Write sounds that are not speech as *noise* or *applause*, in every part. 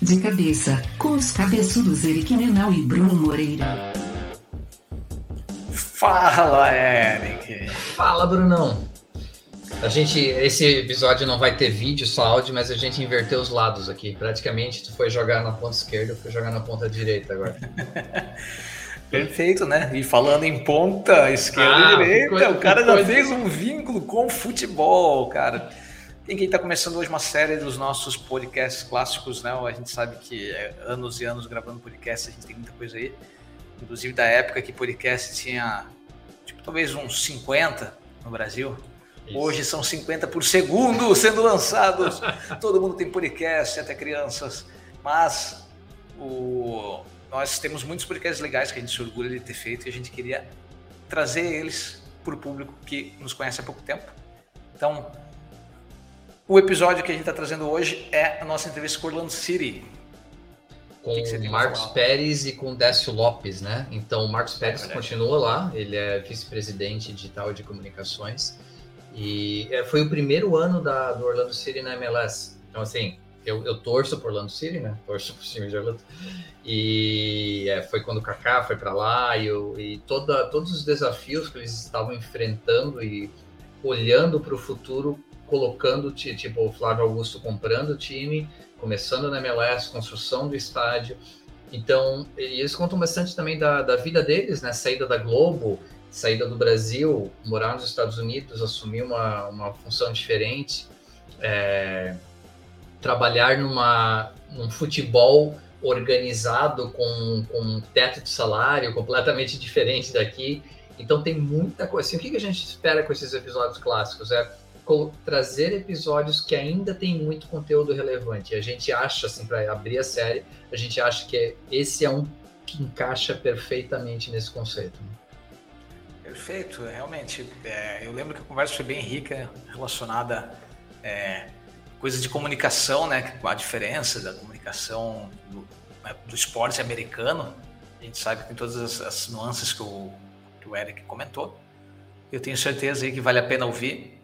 De cabeça, com os cabeçudos Eric Menal e Bruno Moreira. Fala, Eric. Fala, Brunão. A gente, esse episódio não vai ter vídeo, só áudio, mas a gente inverteu os lados aqui. Praticamente tu foi jogar na ponta esquerda, eu fui jogar na ponta direita agora. *laughs* Perfeito, né? E falando em ponta esquerda ah, e direita, coisa, o cara já coisa. fez um vínculo com o futebol, cara. Tem quem está começando hoje uma série dos nossos podcasts clássicos, né? A gente sabe que é anos e anos gravando podcast, a gente tem muita coisa aí. Inclusive da época que podcast tinha, tipo, talvez uns 50 no Brasil. Isso. Hoje são 50 por segundo *laughs* sendo lançados. Todo mundo tem podcast, até crianças. Mas o... nós temos muitos podcasts legais que a gente se orgulha de ter feito e a gente queria trazer eles para o público que nos conhece há pouco tempo. Então, o episódio que a gente está trazendo hoje é a nossa entrevista com Orlando City. Com o Marcos Pérez e com Décio Lopes, né? Então, o Marcos Pérez é continua lá, ele é vice-presidente digital de comunicações e é, foi o primeiro ano da, do Orlando City na MLS. Então, assim, eu, eu torço por Orlando City, né? Torço por time de Orlando. E é, foi quando o Kaká foi para lá e, e toda, todos os desafios que eles estavam enfrentando e olhando para o futuro colocando, tipo, o Flávio Augusto comprando o time, começando na MLS, construção do estádio. Então, eles contam bastante também da, da vida deles, né? Saída da Globo, saída do Brasil, morar nos Estados Unidos, assumir uma, uma função diferente, é, trabalhar numa, num futebol organizado com, com um teto de salário completamente *laughs* diferente daqui. Então tem muita coisa. Assim, o que a gente espera com esses episódios clássicos? É trazer episódios que ainda tem muito conteúdo relevante. A gente acha, assim, para abrir a série, a gente acha que esse é um que encaixa perfeitamente nesse conceito. Perfeito, realmente. É, eu lembro que a conversa foi bem rica, relacionada é, coisas de comunicação, né? A diferença da comunicação do, né, do esporte americano. A gente sabe que tem todas as, as nuances que o, que o Eric comentou. Eu tenho certeza aí que vale a pena ouvir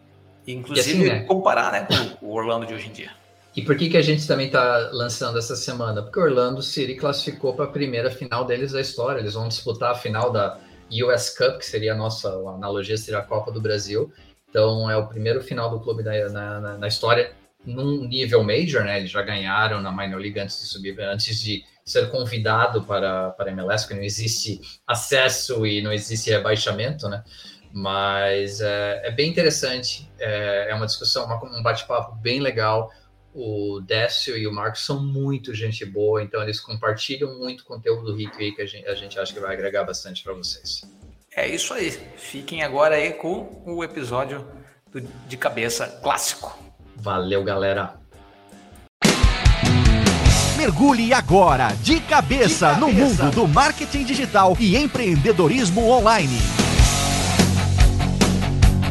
inclusive, assim, né? comparar né, com o Orlando de hoje em dia. E por que, que a gente também está lançando essa semana? Porque o Orlando City classificou para a primeira final deles da história. Eles vão disputar a final da US Cup, que seria a nossa a analogia, seria a Copa do Brasil. Então, é o primeiro final do clube na, na, na história num nível major, né? Eles já ganharam na Minor League antes de subir, antes de ser convidado para, para a MLS, porque não existe acesso e não existe rebaixamento, né? Mas é, é bem interessante, é, é uma discussão, uma, um bate-papo bem legal. O Décio e o Marcos são muito gente boa, então eles compartilham muito conteúdo rico aí que a gente, a gente acha que vai agregar bastante para vocês. É isso aí. Fiquem agora aí com o episódio do, de cabeça clássico. Valeu, galera. Mergulhe agora de cabeça, de cabeça, no mundo do marketing digital e empreendedorismo online.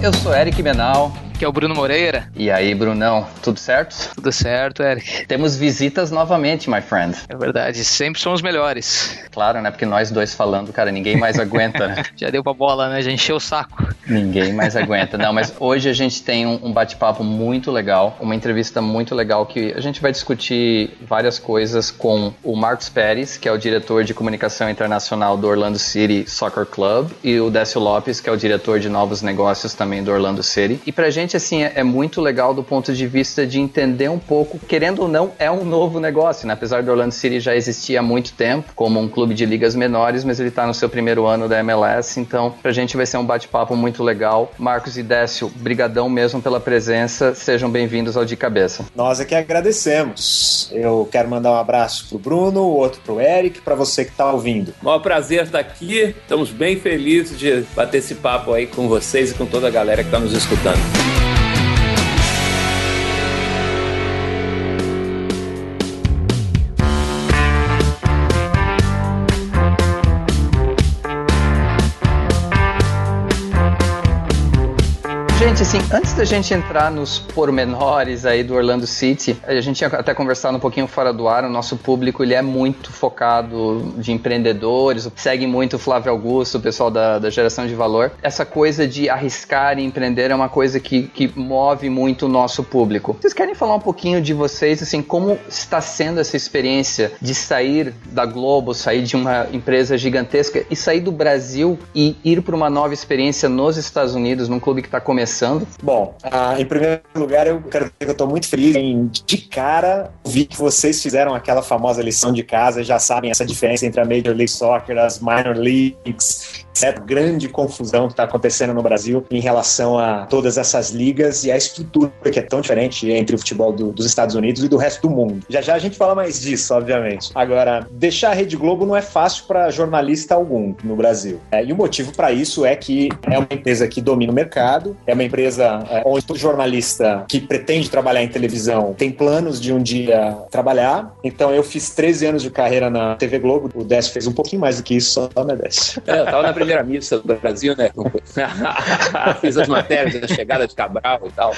Eu sou Eric Menal que é o Bruno Moreira. E aí, Brunão, tudo certo? Tudo certo, Eric. Temos visitas novamente, my friend. É verdade, sempre são os melhores. Claro, né? Porque nós dois falando, cara, ninguém mais aguenta, né? *laughs* Já deu pra bola, né? Já encheu o saco. Ninguém mais aguenta. Não, mas hoje a gente tem um, um bate-papo muito legal, uma entrevista muito legal que a gente vai discutir várias coisas com o Marcos Pérez, que é o diretor de comunicação internacional do Orlando City Soccer Club, e o Décio Lopes, que é o diretor de novos negócios também do Orlando City. E pra gente gente, assim, é, é, muito legal do ponto de vista de entender um pouco, querendo ou não, é um novo negócio, né? Apesar do Orlando City já existir há muito tempo, como um clube de ligas menores, mas ele está no seu primeiro ano da MLS, então pra gente vai ser um bate-papo muito legal. Marcos e Décio, brigadão mesmo pela presença, sejam bem-vindos ao De Cabeça. Nós é que agradecemos. Eu quero mandar um abraço pro Bruno, outro pro Eric, para você que está ouvindo. Maior prazer estar aqui, estamos bem felizes de bater esse papo aí com vocês e com toda a galera que está nos escutando. Gente, assim, antes da gente entrar nos pormenores aí do Orlando City, a gente tinha até conversado um pouquinho fora do ar, o nosso público ele é muito focado de empreendedores, segue muito o Flávio Augusto, o pessoal da, da geração de valor. Essa coisa de arriscar e empreender é uma coisa que, que move muito o nosso público. Vocês querem falar um pouquinho de vocês, assim, como está sendo essa experiência de sair da Globo, sair de uma empresa gigantesca e sair do Brasil e ir para uma nova experiência nos Estados Unidos, num clube que está começando começando? Bom, ah, em primeiro lugar, eu quero dizer que eu estou muito feliz em, de cara, vi que vocês fizeram aquela famosa lição de casa, já sabem essa diferença entre a Major League Soccer, as Minor Leagues, essa grande confusão que está acontecendo no Brasil em relação a todas essas ligas e a estrutura que é tão diferente entre o futebol do, dos Estados Unidos e do resto do mundo. Já já a gente fala mais disso, obviamente. Agora, deixar a Rede Globo não é fácil para jornalista algum no Brasil. É, e o motivo para isso é que é uma empresa que domina o mercado, é uma empresa é, onde todo jornalista que pretende trabalhar em televisão tem planos de um dia trabalhar. Então eu fiz 13 anos de carreira na TV Globo, o Décio fez um pouquinho mais do que isso só, né, Décio? É, eu tava na primeira missa do Brasil, né? *laughs* Fiz as matérias da chegada de Cabral e tal.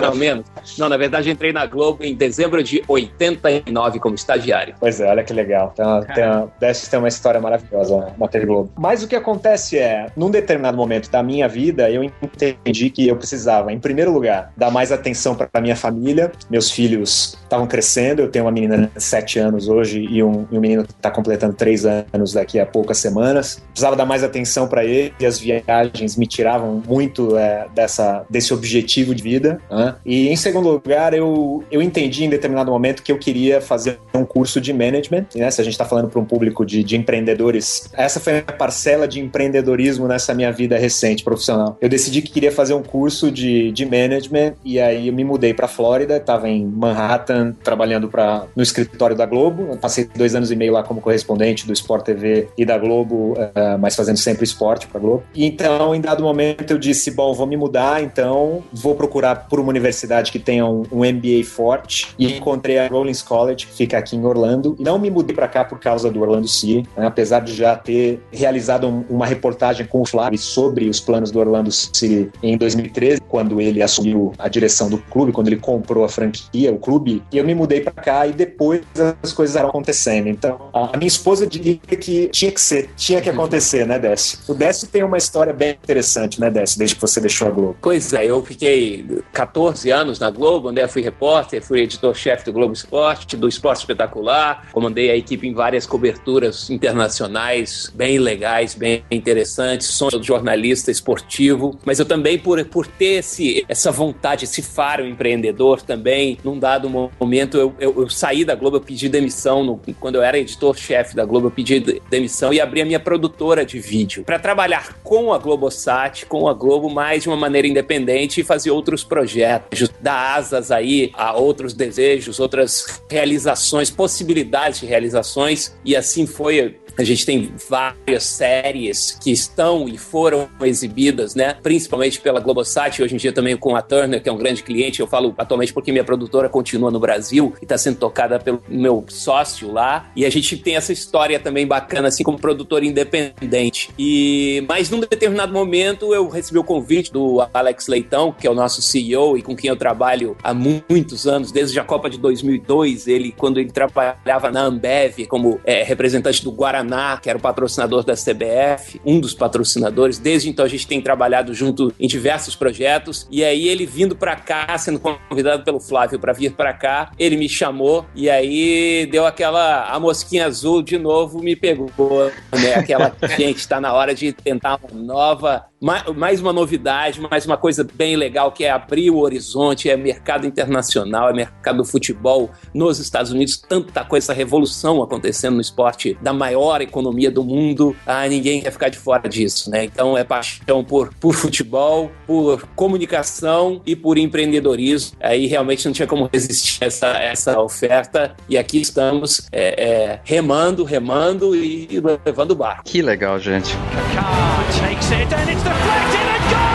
Não, menos. Não, na verdade, entrei na Globo em dezembro de 89 como estagiário. Pois é, olha que legal. Então, tem, deve ter uma história maravilhosa na TV Globo. Mas o que acontece é, num determinado momento da minha vida, eu entendi que eu precisava, em primeiro lugar, dar mais atenção para minha família. Meus filhos estavam crescendo, eu tenho uma menina de 7 anos hoje e um, e um menino que está completando 3 anos daqui a poucas semanas. Precisava dar mais atenção para ele e as viagens me tiravam muito é, dessa, desse objetivo de vida. Né? E em segundo lugar, eu, eu entendi em determinado momento que eu queria fazer um curso de management. Né? Se a gente está falando para um público de, de empreendedores, essa foi a parcela de empreendedorismo nessa minha vida recente profissional. Eu decidi que queria fazer um curso de, de management e aí eu me mudei para Flórida, estava em Manhattan trabalhando para no escritório da Globo. Eu passei dois anos e meio lá como correspondente do Sport TV e da Globo, uh, mas fazendo sempre esporte para Globo. E então, em dado momento, eu disse: bom, vou me mudar, então vou procurar por uma universidade que tenha um, um MBA forte. E encontrei a Rollins College, que fica aqui em Orlando. E não me mudei para cá por causa do Orlando City, né? apesar de já ter realizado um, uma reportagem com o Flávio sobre os planos do Orlando City em 2013, quando ele assumiu a direção do clube, quando ele comprou a franquia, o clube. E eu me mudei para cá e depois as coisas eram acontecendo. Então, a minha esposa diria que tinha que ser, tinha que acontecer, né, Décio? O Décio tem uma história bem interessante, né, Décio, desde que você deixou a Globo. Pois é, eu fiquei 14 anos na Globo, eu fui repórter, fui editor-chefe do Globo Esporte, do Esporte Espetacular, comandei a equipe em várias coberturas internacionais bem legais, bem interessantes, sou jornalista esportivo, mas eu também, por, por ter esse, essa vontade, esse faro empreendedor também, num dado momento eu, eu, eu saí da Globo, eu pedi demissão, no, quando eu era editor-chefe da Globo, eu pedi demissão e abri a minha produtora de vídeo para trabalhar com a Globosat, com a Globo, mais de uma maneira independente e fazer outros projetos, dar asas aí a outros desejos, outras realizações, possibilidades de realizações, e assim foi a gente tem várias séries que estão e foram exibidas, né? Principalmente pela Globosat, hoje em dia também com a Turner, que é um grande cliente. Eu falo atualmente porque minha produtora continua no Brasil e está sendo tocada pelo meu sócio lá. E a gente tem essa história também bacana, assim, como produtor independente. E mas num determinado momento eu recebi o convite do Alex Leitão, que é o nosso CEO e com quem eu trabalho há muitos anos, desde a Copa de 2002. Ele, quando ele trabalhava na Ambev como é, representante do Guaraná que era o patrocinador da CBF, um dos patrocinadores. Desde então a gente tem trabalhado junto em diversos projetos. E aí ele vindo para cá, sendo convidado pelo Flávio para vir para cá, ele me chamou e aí deu aquela a mosquinha azul de novo me pegou, né? Aquela *laughs* gente está na hora de tentar uma nova mais uma novidade, mais uma coisa bem legal que é abrir o horizonte, é mercado internacional, é mercado do futebol nos Estados Unidos, tanta coisa, essa revolução acontecendo no esporte da maior economia do mundo, ah, ninguém quer ficar de fora disso, né? Então é paixão por, por futebol, por comunicação e por empreendedorismo. Aí realmente não tinha como resistir a essa, essa oferta e aqui estamos é, é, remando, remando e levando o barco. Que legal, gente. Kaká takes it and it's deflected and goal!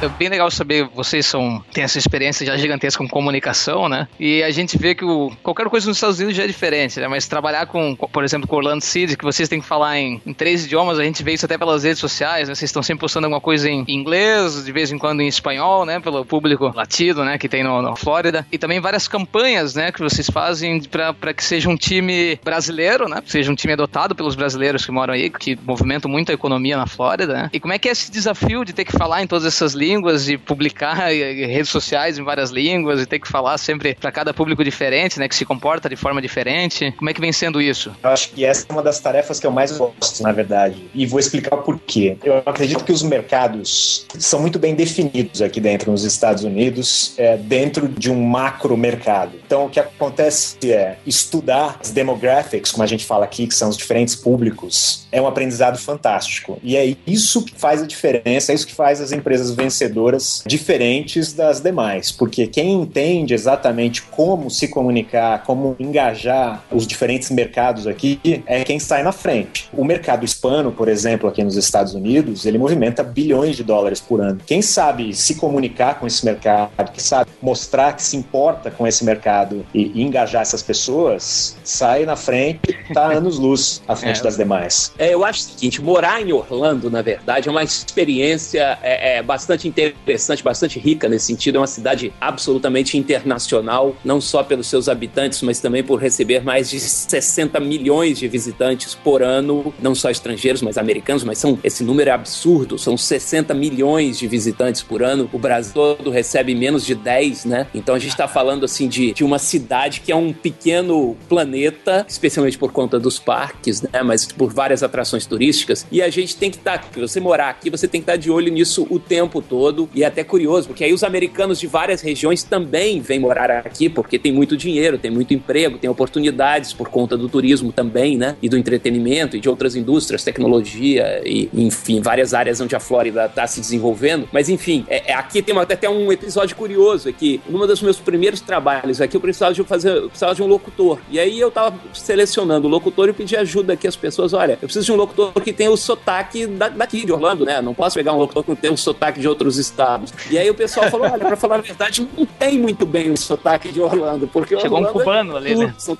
É bem legal saber, vocês são têm essa experiência já gigantesca com comunicação, né? E a gente vê que o, qualquer coisa nos Estados Unidos já é diferente, né? Mas trabalhar com, por exemplo, com Orlando City, que vocês têm que falar em, em três idiomas, a gente vê isso até pelas redes sociais, né? Vocês estão sempre postando alguma coisa em inglês, de vez em quando em espanhol, né? Pelo público latino, né? Que tem no, no Flórida. E também várias campanhas, né? Que vocês fazem para que seja um time brasileiro, né? Seja um time adotado pelos brasileiros que moram aí, que movimentam muito a economia na Flórida, né? E como é que é esse desafio de ter que falar em todas essas línguas e publicar *laughs* redes sociais em várias línguas e ter que falar sempre para cada público diferente, né? Que se comporta de forma diferente. Como é que vem sendo isso? Eu acho que essa é uma das tarefas que eu mais gosto, na verdade. E vou explicar o porquê. Eu acredito que os mercados são muito bem definidos aqui dentro nos Estados Unidos, é, dentro de um macro mercado. Então, o que acontece é estudar as demographics, como a gente fala aqui, que são os diferentes públicos, é um aprendizado fantástico. E é isso que faz a diferença, é isso que faz as empresas vencedoras diferentes das demais, porque quem entende exatamente como se comunicar, como engajar os diferentes mercados aqui, é quem sai na frente. O mercado hispano, por exemplo, aqui nos Estados Unidos, ele movimenta bilhões de dólares por ano. Quem sabe se comunicar com esse mercado, que sabe mostrar que se importa com esse mercado e, e engajar essas pessoas, sai na frente, tá *laughs* anos luz à frente é, das demais. É, eu acho o seguinte, morar em Orlando, na verdade, é uma experiência é, é, interessante, bastante rica nesse sentido. É uma cidade absolutamente internacional, não só pelos seus habitantes, mas também por receber mais de 60 milhões de visitantes por ano, não só estrangeiros, mas americanos, mas são esse número é absurdo, são 60 milhões de visitantes por ano. O Brasil todo recebe menos de 10, né? Então a gente está falando assim de, de uma cidade que é um pequeno planeta, especialmente por conta dos parques, né? Mas por várias atrações turísticas. E a gente tem que estar, tá, você morar aqui, você tem que estar tá de olho nisso o tempo todo. E é até curioso, porque aí os americanos de várias regiões também vêm morar aqui, porque tem muito dinheiro, tem muito emprego, tem oportunidades por conta do turismo também, né? E do entretenimento e de outras indústrias, tecnologia e, enfim, várias áreas onde a Flórida está se desenvolvendo. Mas, enfim, é, é, aqui tem até um episódio curioso, é que numa dos meus primeiros trabalhos aqui eu precisava de fazer, eu precisava de um locutor. E aí eu tava selecionando o locutor e pedi ajuda aqui às pessoas, olha, eu preciso de um locutor que tenha o sotaque da, daqui, de Orlando, né? Não posso pegar um locutor que tenha o sotaque de outros estados. E aí o pessoal falou, olha, pra falar a verdade, não tem muito bem o sotaque de Orlando, porque Chegou Orlando um cubano é ali, né? *laughs* São...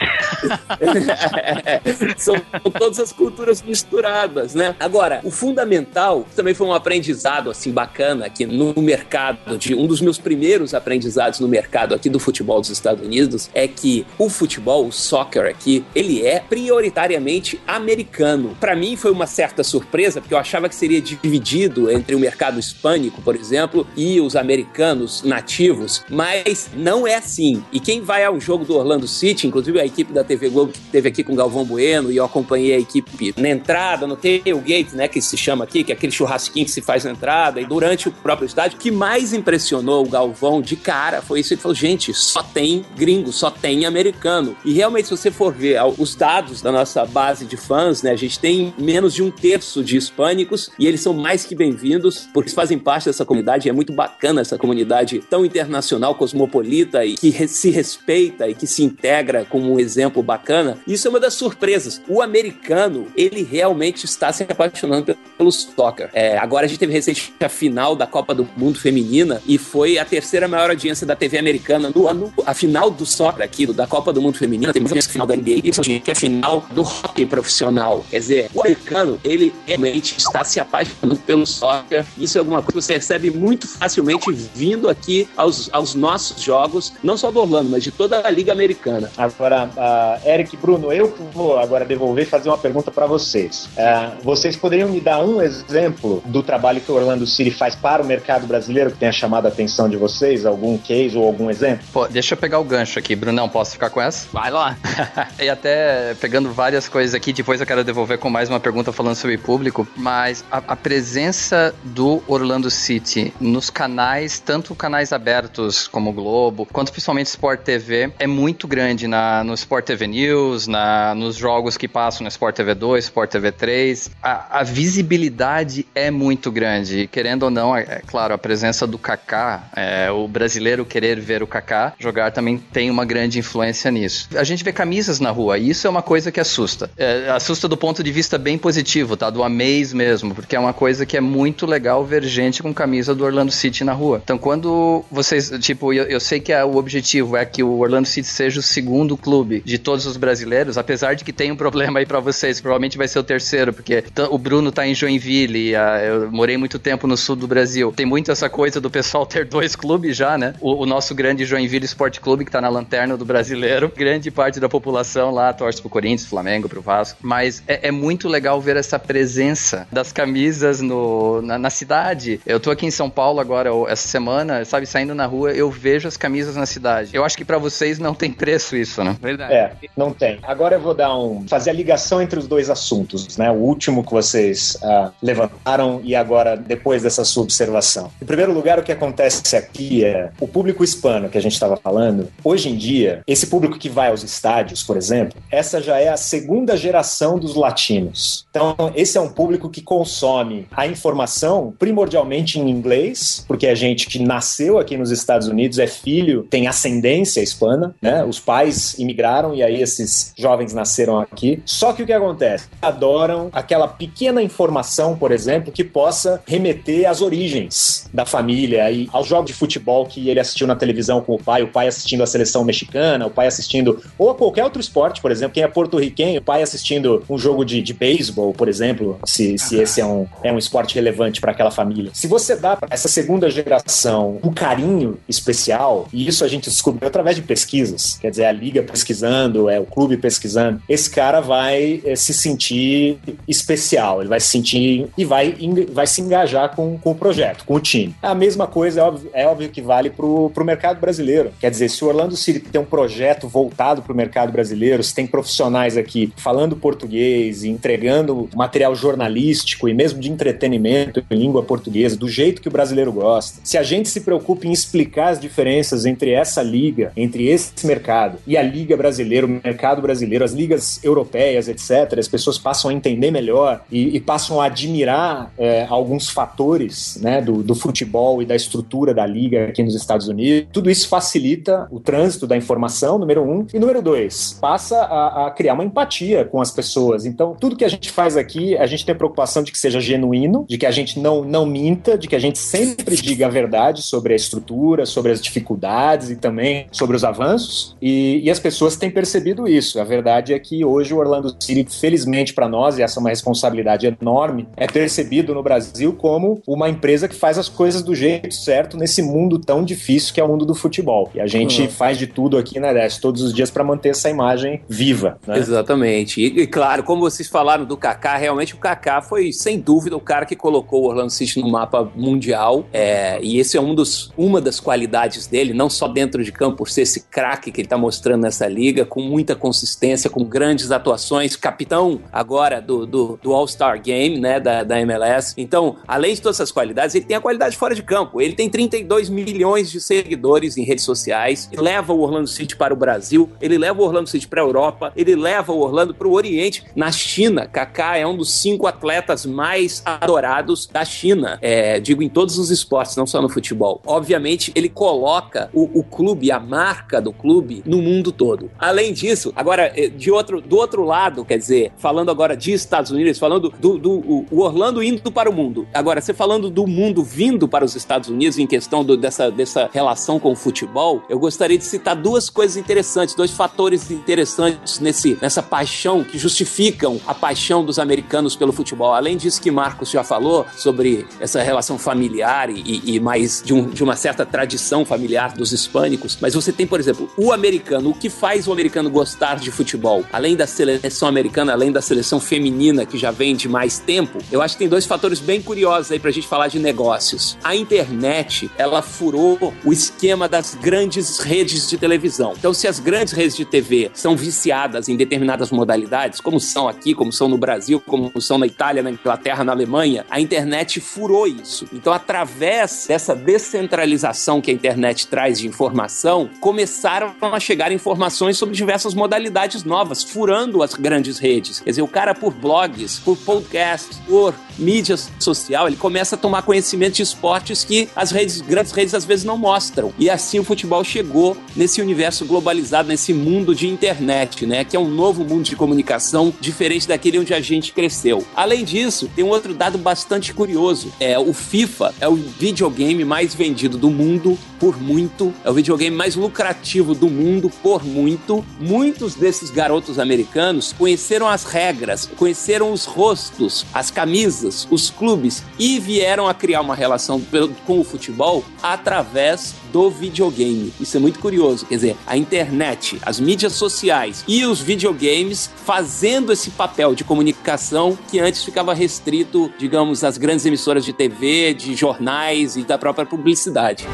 são todas as culturas misturadas, né? Agora, o fundamental também foi um aprendizado, assim, bacana aqui no mercado, de um dos meus primeiros aprendizados no mercado aqui do futebol dos Estados Unidos, é que o futebol, o soccer aqui, ele é prioritariamente americano. Para mim foi uma certa surpresa, porque eu achava que seria dividido entre o mercado hispânico, por exemplo, e os americanos nativos, mas não é assim. E quem vai ao jogo do Orlando City, inclusive a equipe da TV Globo que teve aqui com Galvão Bueno e eu acompanhei a equipe na entrada, no tailgate, né, que se chama aqui, que é aquele churrasquinho que se faz na entrada e durante o próprio estádio, o que mais impressionou o Galvão de cara foi isso, ele falou, gente, só tem gringo, só tem americano. E realmente, se você for ver os dados da nossa base de fãs, né, a gente tem menos de um terço de hispânicos e eles são mais que bem-vindos, porque fazem parte dessa comunidade, é muito bacana essa comunidade tão internacional, cosmopolita e que se respeita e que se integra como um exemplo bacana. Isso é uma das surpresas. O americano, ele realmente está se apaixonando pelo soccer. É, agora a gente teve recente a final da Copa do Mundo Feminina e foi a terceira maior audiência da TV americana no ano. A final do soccer aqui, da Copa do Mundo Feminina, tem mais final da NBA, que é a final do hockey profissional. Quer dizer, o americano, ele realmente está se apaixonando pelo soccer. Isso é alguma coisa que você recebe muito facilmente vindo aqui aos, aos nossos jogos, não só do Orlando, mas de toda a Liga Americana. Agora, uh, Eric Bruno, eu vou agora devolver e fazer uma pergunta para vocês. Uh, vocês poderiam me dar um exemplo do trabalho que o Orlando City faz para o mercado brasileiro que tenha chamado a atenção de vocês? Algum case ou algum exemplo? Pô, deixa eu pegar o gancho aqui, Brunão. Posso ficar com essa? Vai lá. *laughs* e até pegando várias coisas aqui, depois eu quero devolver com mais uma pergunta falando sobre público, mas a, a presença do Orlando City nos canais, tanto canais abertos como o Globo, quanto principalmente Sport TV, é muito grande na, no Sport TV News, na, nos jogos que passam no Sport TV 2, Sport TV 3. A, a visibilidade é muito grande. querendo ou não, é, é, claro, a presença do Kaká, é, o brasileiro querer ver o Kaká jogar também tem uma grande influência nisso. A gente vê camisas na rua, e isso é uma coisa que assusta. É, assusta do ponto de vista bem positivo, tá? Do amaze mesmo, porque é uma coisa que é muito legal ver gente com camisa do Orlando City na rua. Então, quando vocês, tipo, eu, eu sei que a, o objetivo é que o Orlando City seja o segundo clube de todos os brasileiros, apesar de que tem um problema aí para vocês, provavelmente vai ser o terceiro, porque o Bruno tá em Joinville, a, eu morei muito tempo no sul do Brasil. Tem muito essa coisa do pessoal ter dois clubes já, né? O, o nosso grande Joinville Esporte Clube, que tá na lanterna do brasileiro, grande parte da população lá torce pro Corinthians, Flamengo, pro Vasco, mas é, é muito legal ver essa presença das camisas no, na, na cidade. Eu tô aqui em São Paulo agora, essa semana, sabe, saindo na rua, eu vejo as camisas na cidade. Eu acho que para vocês não tem preço isso, né? Verdade. É, não tem. Agora eu vou dar um. fazer a ligação entre os dois assuntos, né? O último que vocês uh, levantaram e agora, depois dessa sua observação. Em primeiro lugar, o que acontece aqui é o público hispano que a gente estava falando. Hoje em dia, esse público que vai aos estádios, por exemplo, essa já é a segunda geração dos latinos. Então, esse é um público que consome a informação primordialmente em inglês, porque é gente que nasceu aqui nos Estados Unidos, é filho, tem ascendência hispana, né? Os pais imigraram e aí esses jovens nasceram aqui. Só que o que acontece? Adoram aquela pequena informação, por exemplo, que possa remeter às origens da família e aos jogos de futebol que ele assistiu na televisão com o pai, o pai assistindo a seleção mexicana, o pai assistindo ou a qualquer outro esporte, por exemplo, quem é porto-riquenho, o pai assistindo um jogo de, de beisebol, por exemplo, se, se esse é um, é um esporte relevante para aquela família. Se você dá para essa segunda geração um carinho especial, e isso a gente descobriu através de pesquisas, quer dizer, a liga pesquisando, é o clube pesquisando, esse cara vai é, se sentir especial, ele vai se sentir e vai, vai se engajar com, com o projeto, com o time. A mesma coisa é óbvio, é óbvio que vale para o mercado brasileiro. Quer dizer, se o Orlando City tem um projeto voltado para o mercado brasileiro, se tem profissionais aqui falando português e entregando material jornalístico e mesmo de entretenimento em língua portuguesa, do jeito que o brasileiro gosta, se a gente se preocupa em explicar as diferenças entre essa liga, entre esse mercado e a liga brasileira, o mercado brasileiro, as ligas europeias, etc., as pessoas passam a entender melhor e, e passam a admirar é, alguns fatores né, do, do futebol e da estrutura da liga aqui nos Estados Unidos. Tudo isso facilita o trânsito da informação, número um. E número dois, passa a, a criar uma empatia com as pessoas. Então, tudo que a gente faz aqui, a gente tem a preocupação de que seja genuíno, de que a gente não, não minta, de que a gente sempre diga a verdade sobre a estrutura, sobre as dificuldades e também sobre os avanços. E, e as pessoas têm percebido isso. A verdade é que hoje o Orlando City, felizmente para nós, e essa é uma responsabilidade enorme, é percebido no Brasil como uma empresa que faz as coisas do jeito certo nesse mundo tão difícil que é o mundo do futebol. E a gente uhum. faz de tudo aqui na Dest todos os dias para manter essa imagem viva. Né? Exatamente. E, e, claro, como vocês falaram do Kaká, realmente o Kaká foi sem dúvida o cara que colocou o Orlando City no mapa mundial. É, e esse é um dos, uma das qualidades dele, não só dentro de campo, por ser esse craque que ele está mostrando nessa liga, com muita consistência, com grandes atuações, capitão agora do, do, do All-Star Game, né, da, da MLS. Então, além de todas essas qualidades, ele tem a qualidade fora de campo. Ele tem 32 milhões de seguidores em redes sociais, ele leva o Orlando City para o Brasil, ele leva o Orlando City para a Europa, ele leva o Orlando para o Oriente. Na China, Kaká é um dos cinco atletas mais adorados da China, é, digo em todos os esportes, não só no futebol. Obviamente, ele coloca o, o clube, a marca do clube, no mundo todo. Além disso, agora, é, de outro, do outro lado, quer dizer, falando agora de Estados Unidos, falando do, do o Orlando indo para o mundo. Agora, você falando do mundo vindo para os Estados Unidos em questão do, dessa, dessa relação com o futebol, eu gostaria de citar duas coisas interessantes, dois fatores interessantes nesse, nessa paixão que justificam a paixão dos americanos pelo futebol. Além disso que Marcos já falou sobre essa relação familiar e, e mais de, um, de uma certa tradição familiar dos hispânicos, mas você tem, por exemplo, o americano. O que faz o americano gostar de futebol? Além da seleção americana, além da seleção feminina que já vem de mais tempo, eu acho que tem dois fatores bem curiosos aí pra gente falar de negócios. A internet, ela furou o esquema das grandes redes de televisão. Então, se as grandes redes de TV são viciadas em determinadas modalidades, como são aqui, como são no Brasil, como são na Itália, na Inglaterra, na Alemanha, a internet furou isso. Então, através dessa descentralização que a internet traz de informação, começaram a chegar informações sobre diversas modalidades novas, furando as grandes redes. Quer dizer, o cara por blogs, por podcasts, por mídia social, ele começa a tomar conhecimento de esportes que as redes, grandes redes às vezes não mostram. E assim o futebol chegou nesse universo globalizado, nesse mundo de internet, né? Que é um novo mundo de comunicação diferente daquele onde a gente cresceu. Além disso, tem um outro dado bastante curioso. É o FIFA é o videogame mais vendido do mundo por muito, é o videogame mais lucrativo do mundo por muito. Muitos desses garotos americanos conheceram as regras, conheceram os rostos, as camisas, os clubes e vieram a criar uma relação com o futebol através do videogame. Isso é muito curioso. Quer dizer, a internet, as mídias sociais e os videogames fazendo esse papel de comunicação que antes ficava restrito, digamos, às grandes emissoras de TV, de jornais e da própria publicidade.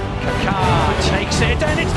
Kaká takes it and it's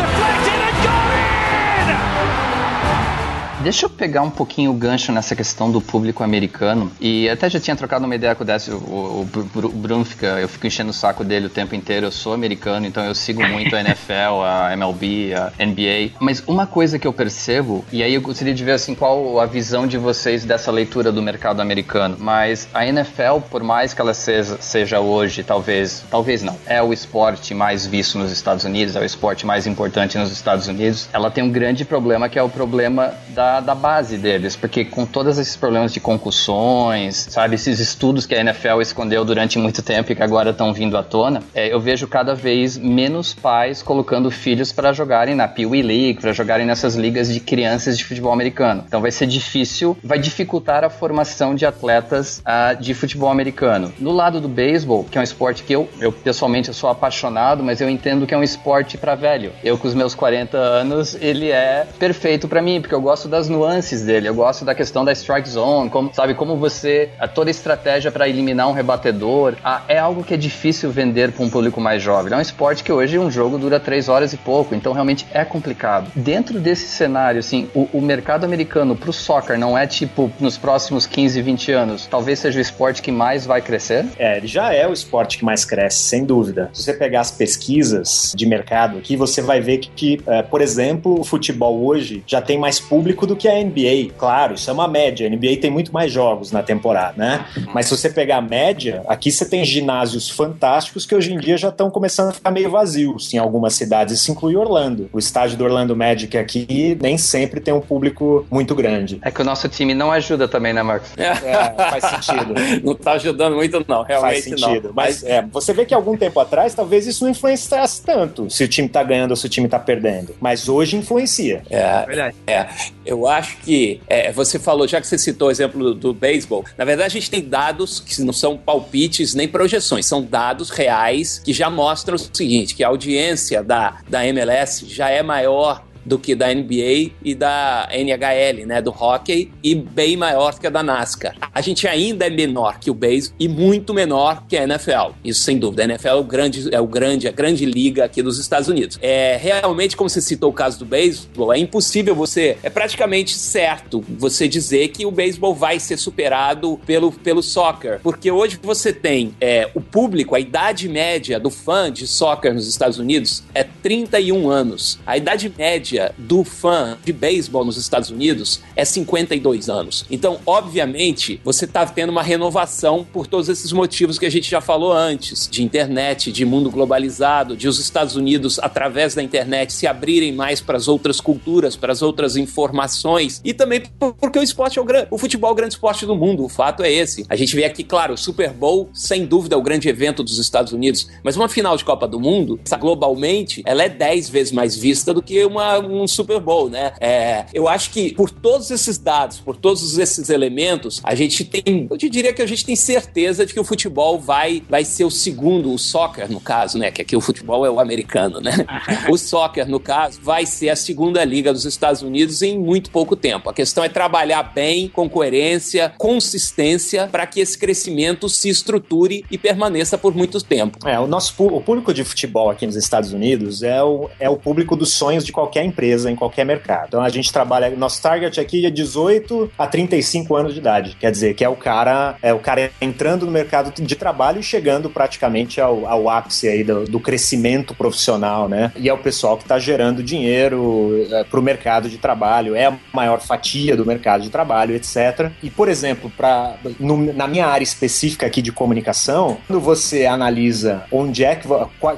Deixa eu pegar um pouquinho o gancho nessa questão do público americano. E até já tinha trocado uma ideia com o Décio. O, o, Bruno fica. Eu fico enchendo o saco dele o tempo inteiro. Eu sou americano, então eu sigo muito a NFL, a MLB, a NBA. Mas uma coisa que eu percebo, e aí eu gostaria de ver assim qual a visão de vocês dessa leitura do mercado americano. Mas a NFL, por mais que ela seja, seja hoje, talvez, talvez não, é o esporte mais visto nos Estados Unidos, é o esporte mais importante nos Estados Unidos. Ela tem um grande problema que é o problema da da, base deles, porque com todos esses problemas de concussões, sabe, esses estudos que a NFL escondeu durante muito tempo e que agora estão vindo à tona, é, eu vejo cada vez menos pais colocando filhos para jogarem na Pee Wee League, para jogarem nessas ligas de crianças de futebol americano. Então vai ser difícil, vai dificultar a formação de atletas uh, de futebol americano. No lado do beisebol, que é um esporte que eu, eu pessoalmente eu sou apaixonado, mas eu entendo que é um esporte para velho. Eu com os meus 40 anos, ele é perfeito para mim, porque eu gosto das as nuances dele. Eu gosto da questão da strike zone, como, sabe, como você. toda estratégia para eliminar um rebatedor. Ah, é algo que é difícil vender para um público mais jovem. É um esporte que hoje um jogo dura três horas e pouco, então realmente é complicado. Dentro desse cenário, assim, o, o mercado americano pro soccer não é tipo nos próximos 15, 20 anos, talvez seja o esporte que mais vai crescer? É, ele já é o esporte que mais cresce, sem dúvida. Se você pegar as pesquisas de mercado aqui, você vai ver que, que é, por exemplo, o futebol hoje já tem mais público do do que a NBA. Claro, isso é uma média. A NBA tem muito mais jogos na temporada, né? Mas se você pegar a média, aqui você tem ginásios fantásticos que hoje em dia já estão começando a ficar meio vazios em algumas cidades. Isso inclui Orlando. O estádio do Orlando Magic aqui nem sempre tem um público muito grande. É que o nosso time não ajuda também, né, Marcos? É, faz sentido. *laughs* não tá ajudando muito, não. Realmente faz sentido. Não. Mas é, você vê que algum tempo atrás, talvez isso não influenciasse tanto se o time tá ganhando ou se o time tá perdendo. Mas hoje influencia. É, é verdade. É. Eu acho que é, você falou, já que você citou o exemplo do, do beisebol, na verdade a gente tem dados que não são palpites nem projeções, são dados reais que já mostram o seguinte, que a audiência da, da MLS já é maior do que da NBA e da NHL, né, do hockey, e bem maior que a da NASCAR. A gente ainda é menor que o beisebol e muito menor que a NFL. Isso sem dúvida. A NFL é o grande, é o grande, a grande liga aqui dos Estados Unidos. É realmente, como você citou o caso do beisebol, é impossível você, é praticamente certo você dizer que o beisebol vai ser superado pelo, pelo soccer, porque hoje você tem é, o público, a idade média do fã de soccer nos Estados Unidos é 31 anos. A idade média média do fã de beisebol nos Estados Unidos é 52 anos. Então, obviamente, você está tendo uma renovação por todos esses motivos que a gente já falou antes, de internet, de mundo globalizado, de os Estados Unidos, através da internet, se abrirem mais para as outras culturas, para as outras informações, e também porque o esporte é o grande, o futebol é o grande esporte do mundo. O fato é esse. A gente vê aqui, claro, o Super Bowl, sem dúvida, é o grande evento dos Estados Unidos, mas uma final de Copa do Mundo, globalmente, ela é 10 vezes mais vista do que uma, um Super Bowl, né? É, eu acho que por todos esses dados, por todos esses elementos, a gente tem, eu te diria que a gente tem certeza de que o futebol vai, vai ser o segundo, o soccer no caso, né? Que aqui o futebol é o americano, né? *laughs* o soccer, no caso, vai ser a segunda liga dos Estados Unidos em muito pouco tempo. A questão é trabalhar bem, com coerência, consistência, para que esse crescimento se estruture e permaneça por muito tempo. É, o nosso o público de futebol aqui nos Estados Unidos é o, é o público dos sonhos de qualquer empresa em qualquer mercado. Então a gente trabalha, nosso target aqui é 18 a 35 anos de idade. Quer dizer, que é o cara, é o cara entrando no mercado de trabalho e chegando praticamente ao, ao ápice aí do, do crescimento profissional, né? E é o pessoal que está gerando dinheiro é, para o mercado de trabalho, é a maior fatia do mercado de trabalho, etc. E, por exemplo, pra, no, na minha área específica aqui de comunicação, quando você analisa onde é que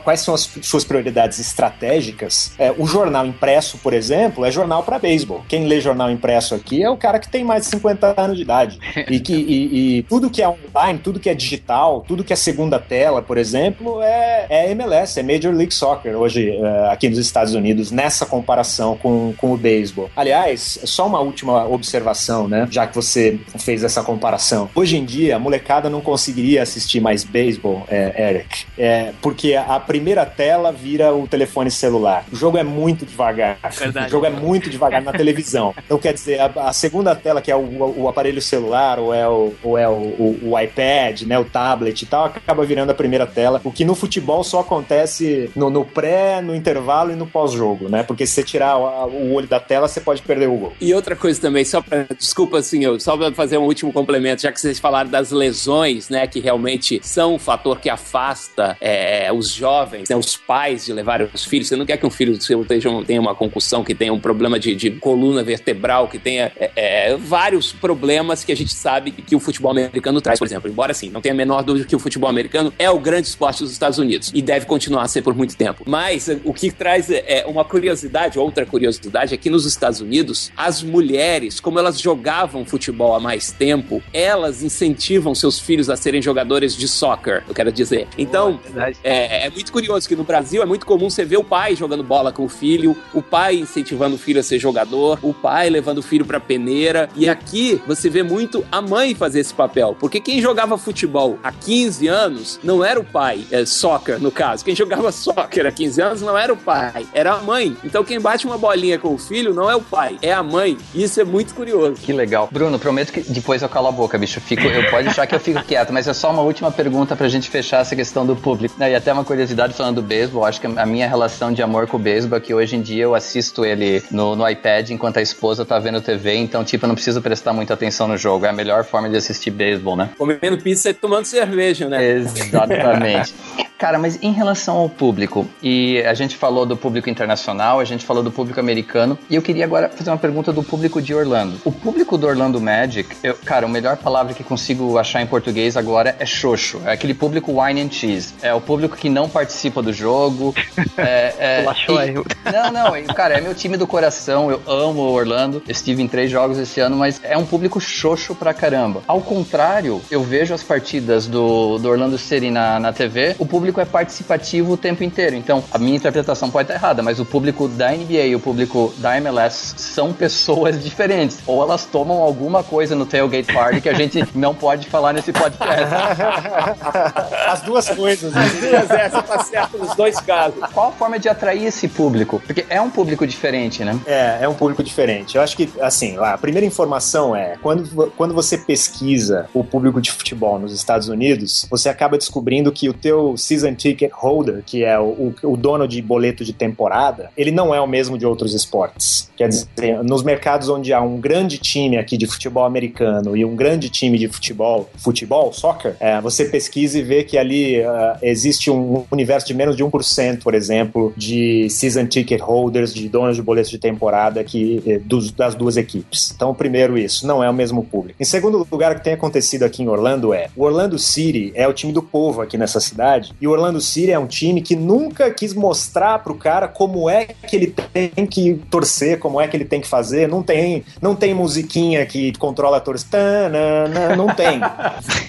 quais são as suas prioridades estratégicas, é, o jornal impresso impresso, por exemplo, é jornal para beisebol. Quem lê jornal impresso aqui é o cara que tem mais de 50 anos de idade. *laughs* e, que, e, e tudo que é online, tudo que é digital, tudo que é segunda tela, por exemplo, é, é MLS, é Major League Soccer hoje uh, aqui nos Estados Unidos, nessa comparação com, com o beisebol. Aliás, só uma última observação, né? Já que você fez essa comparação. Hoje em dia, a molecada não conseguiria assistir mais beisebol, é, Eric, é, porque a primeira tela vira o telefone celular. O jogo é muito devagar. Verdade. O jogo é muito devagar na televisão. *laughs* Então, quer dizer, a, a segunda tela, que é o, o, aparelho celular, ou é, o, ou é o, o, iPad, né, o tablet e tal, acaba virando a primeira tela. O que no futebol só acontece no, no pré, no intervalo e no pós-jogo, né? Porque se você tirar o, olho da tela, você pode perder o gol. E outra coisa também, só para desculpa assim, eu só para fazer um último complemento, já que vocês falaram das lesões, né, que realmente são um fator que afasta é, os jovens, né, os pais de levar os filhos. Você não quer que um filho seu tenha uma concussão, que tenha um problema de, de coluna vertebral, que tenha é, é, vários problemas que a gente sabe que o futebol americano traz, por exemplo. Embora assim, não tenha a menor dúvida que o futebol americano é o grande esporte dos Estados Unidos e deve continuar a ser por muito tempo. Mas o que traz é, uma curiosidade, outra curiosidade, é que nos Estados Unidos, as mulheres, como elas jogavam futebol há mais tempo, elas incentivam seus filhos a serem jogadores de soccer, eu quero dizer. Então, é, é muito curioso que no Brasil é muito comum você ver o pai jogando bola com o filho, o pai incentivando o filho a ser jogador, o pai levando o filho pra peneira. E aqui você vê muito a mãe fazer esse papel. Porque quem jogava futebol há 15 anos não era o pai, é, soccer no caso. Quem jogava *laughs* soccer há 15 anos não era o pai, era a mãe. Então quem bate uma bolinha com o filho não é o pai, é a mãe. Isso é muito curioso. Que legal. Bruno, prometo que depois eu calo a boca, bicho. Fico, eu pode achar que eu fico quieto, mas é só uma última pergunta pra gente fechar essa questão do público. E até uma curiosidade falando do beisebol, acho que a minha relação de amor com o beisebol é que hoje em dia eu assisto ele no, no iPad enquanto a esposa tá vendo TV, então, tipo, eu não preciso prestar muita atenção no jogo. É a melhor forma de assistir beisebol, né? Comendo pizza e tomando cerveja, né? Exatamente. *laughs* Cara, mas em relação ao público, e a gente falou do público internacional, a gente falou do público americano, e eu queria agora fazer uma pergunta do público de Orlando. O público do Orlando Magic, eu, cara, a melhor palavra que consigo achar em português agora é xoxo. É aquele público wine and cheese. É o público que não participa do jogo. É, é, *laughs* e, não, não, cara, é meu time do coração. Eu amo o Orlando. Estive em três jogos esse ano, mas é um público xoxo pra caramba. Ao contrário, eu vejo as partidas do, do Orlando City na, na TV, o público é participativo o tempo inteiro. Então, a minha interpretação pode estar errada, mas o público da NBA e o público da MLS são pessoas *laughs* diferentes. Ou elas tomam alguma coisa no tailgate party que a gente *laughs* não pode falar nesse podcast. *laughs* As duas coisas. As duas, essa tá certo nos dois casos. Qual a forma de atrair esse público? Porque é um público diferente, né? É, é um público diferente. Eu acho que, assim, lá, a primeira informação é, quando, quando você pesquisa o público de futebol nos Estados Unidos, você acaba descobrindo que o teu season ticket holder, que é o, o, dono de boleto de temporada, ele não é o mesmo de outros esportes. Quer dizer, nos mercados onde há um grande time aqui de futebol americano e um grande time de futebol, futebol, soccer, é, você pesquisa e vê que ali uh, existe um universo de menos de 1%, por exemplo, de season ticket holders, de donos de boletos de temporada que, eh, dos, das duas equipes. Então, primeiro isso, não é o mesmo público. Em segundo lugar, o que tem acontecido aqui em Orlando é, o Orlando City é o time do povo aqui nessa cidade e o Orlando City é um time que nunca quis mostrar pro cara como é que ele tem que torcer, como é que ele tem que fazer. Não tem, não tem musiquinha que controla a torcida. Não tem.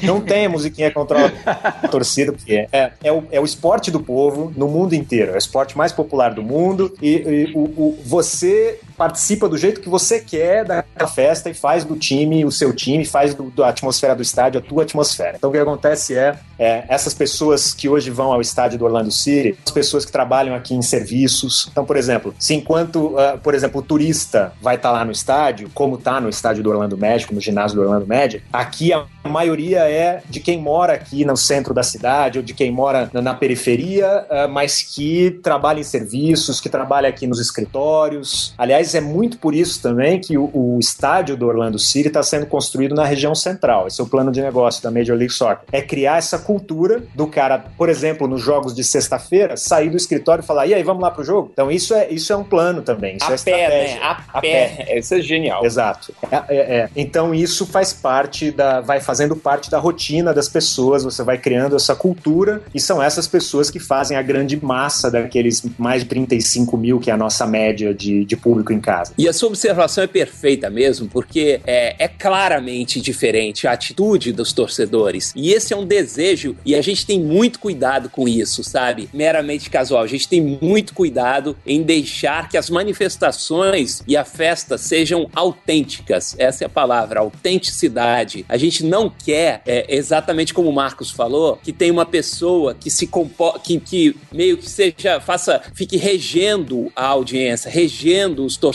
Não tem musiquinha que controla a torcida, porque é, é, o, é o esporte do povo no mundo inteiro. É o esporte mais popular do mundo. E, o, o, você participa do jeito que você quer da festa e faz do time o seu time, faz do, da atmosfera do estádio a tua atmosfera. Então o que acontece é, é essas pessoas que hoje vão ao estádio do Orlando City, as pessoas que trabalham aqui em serviços. Então, por exemplo, se enquanto, uh, por exemplo, o turista vai estar tá lá no estádio, como está no estádio do Orlando Magic, no ginásio do Orlando Magic, aqui a maioria é de quem mora aqui no centro da cidade ou de quem mora na periferia, uh, mas que trabalha em serviços, que trabalha aqui nos escritórios. Aliás, é muito por isso também que o, o estádio do Orlando City está sendo construído na região central. Esse é o plano de negócio da Major League Soccer. É criar essa cultura do cara, por exemplo, nos jogos de sexta-feira, sair do escritório e falar: e aí, vamos lá pro jogo? Então, isso é, isso é um plano também. Isso a é pé, né? A, a pé. pé. Isso é genial. Exato. É, é, é. Então, isso faz parte da. vai fazendo parte da rotina das pessoas, você vai criando essa cultura e são essas pessoas que fazem a grande massa daqueles mais de 35 mil que é a nossa média de, de público em casa. E a sua observação é perfeita mesmo, porque é, é claramente diferente a atitude dos torcedores. E esse é um desejo, e a gente tem muito cuidado com isso, sabe? Meramente casual. A gente tem muito cuidado em deixar que as manifestações e a festa sejam autênticas. Essa é a palavra, autenticidade. A gente não quer, é, exatamente como o Marcos falou, que tem uma pessoa que se que, que meio que seja, faça, fique regendo a audiência, regendo os torcedores,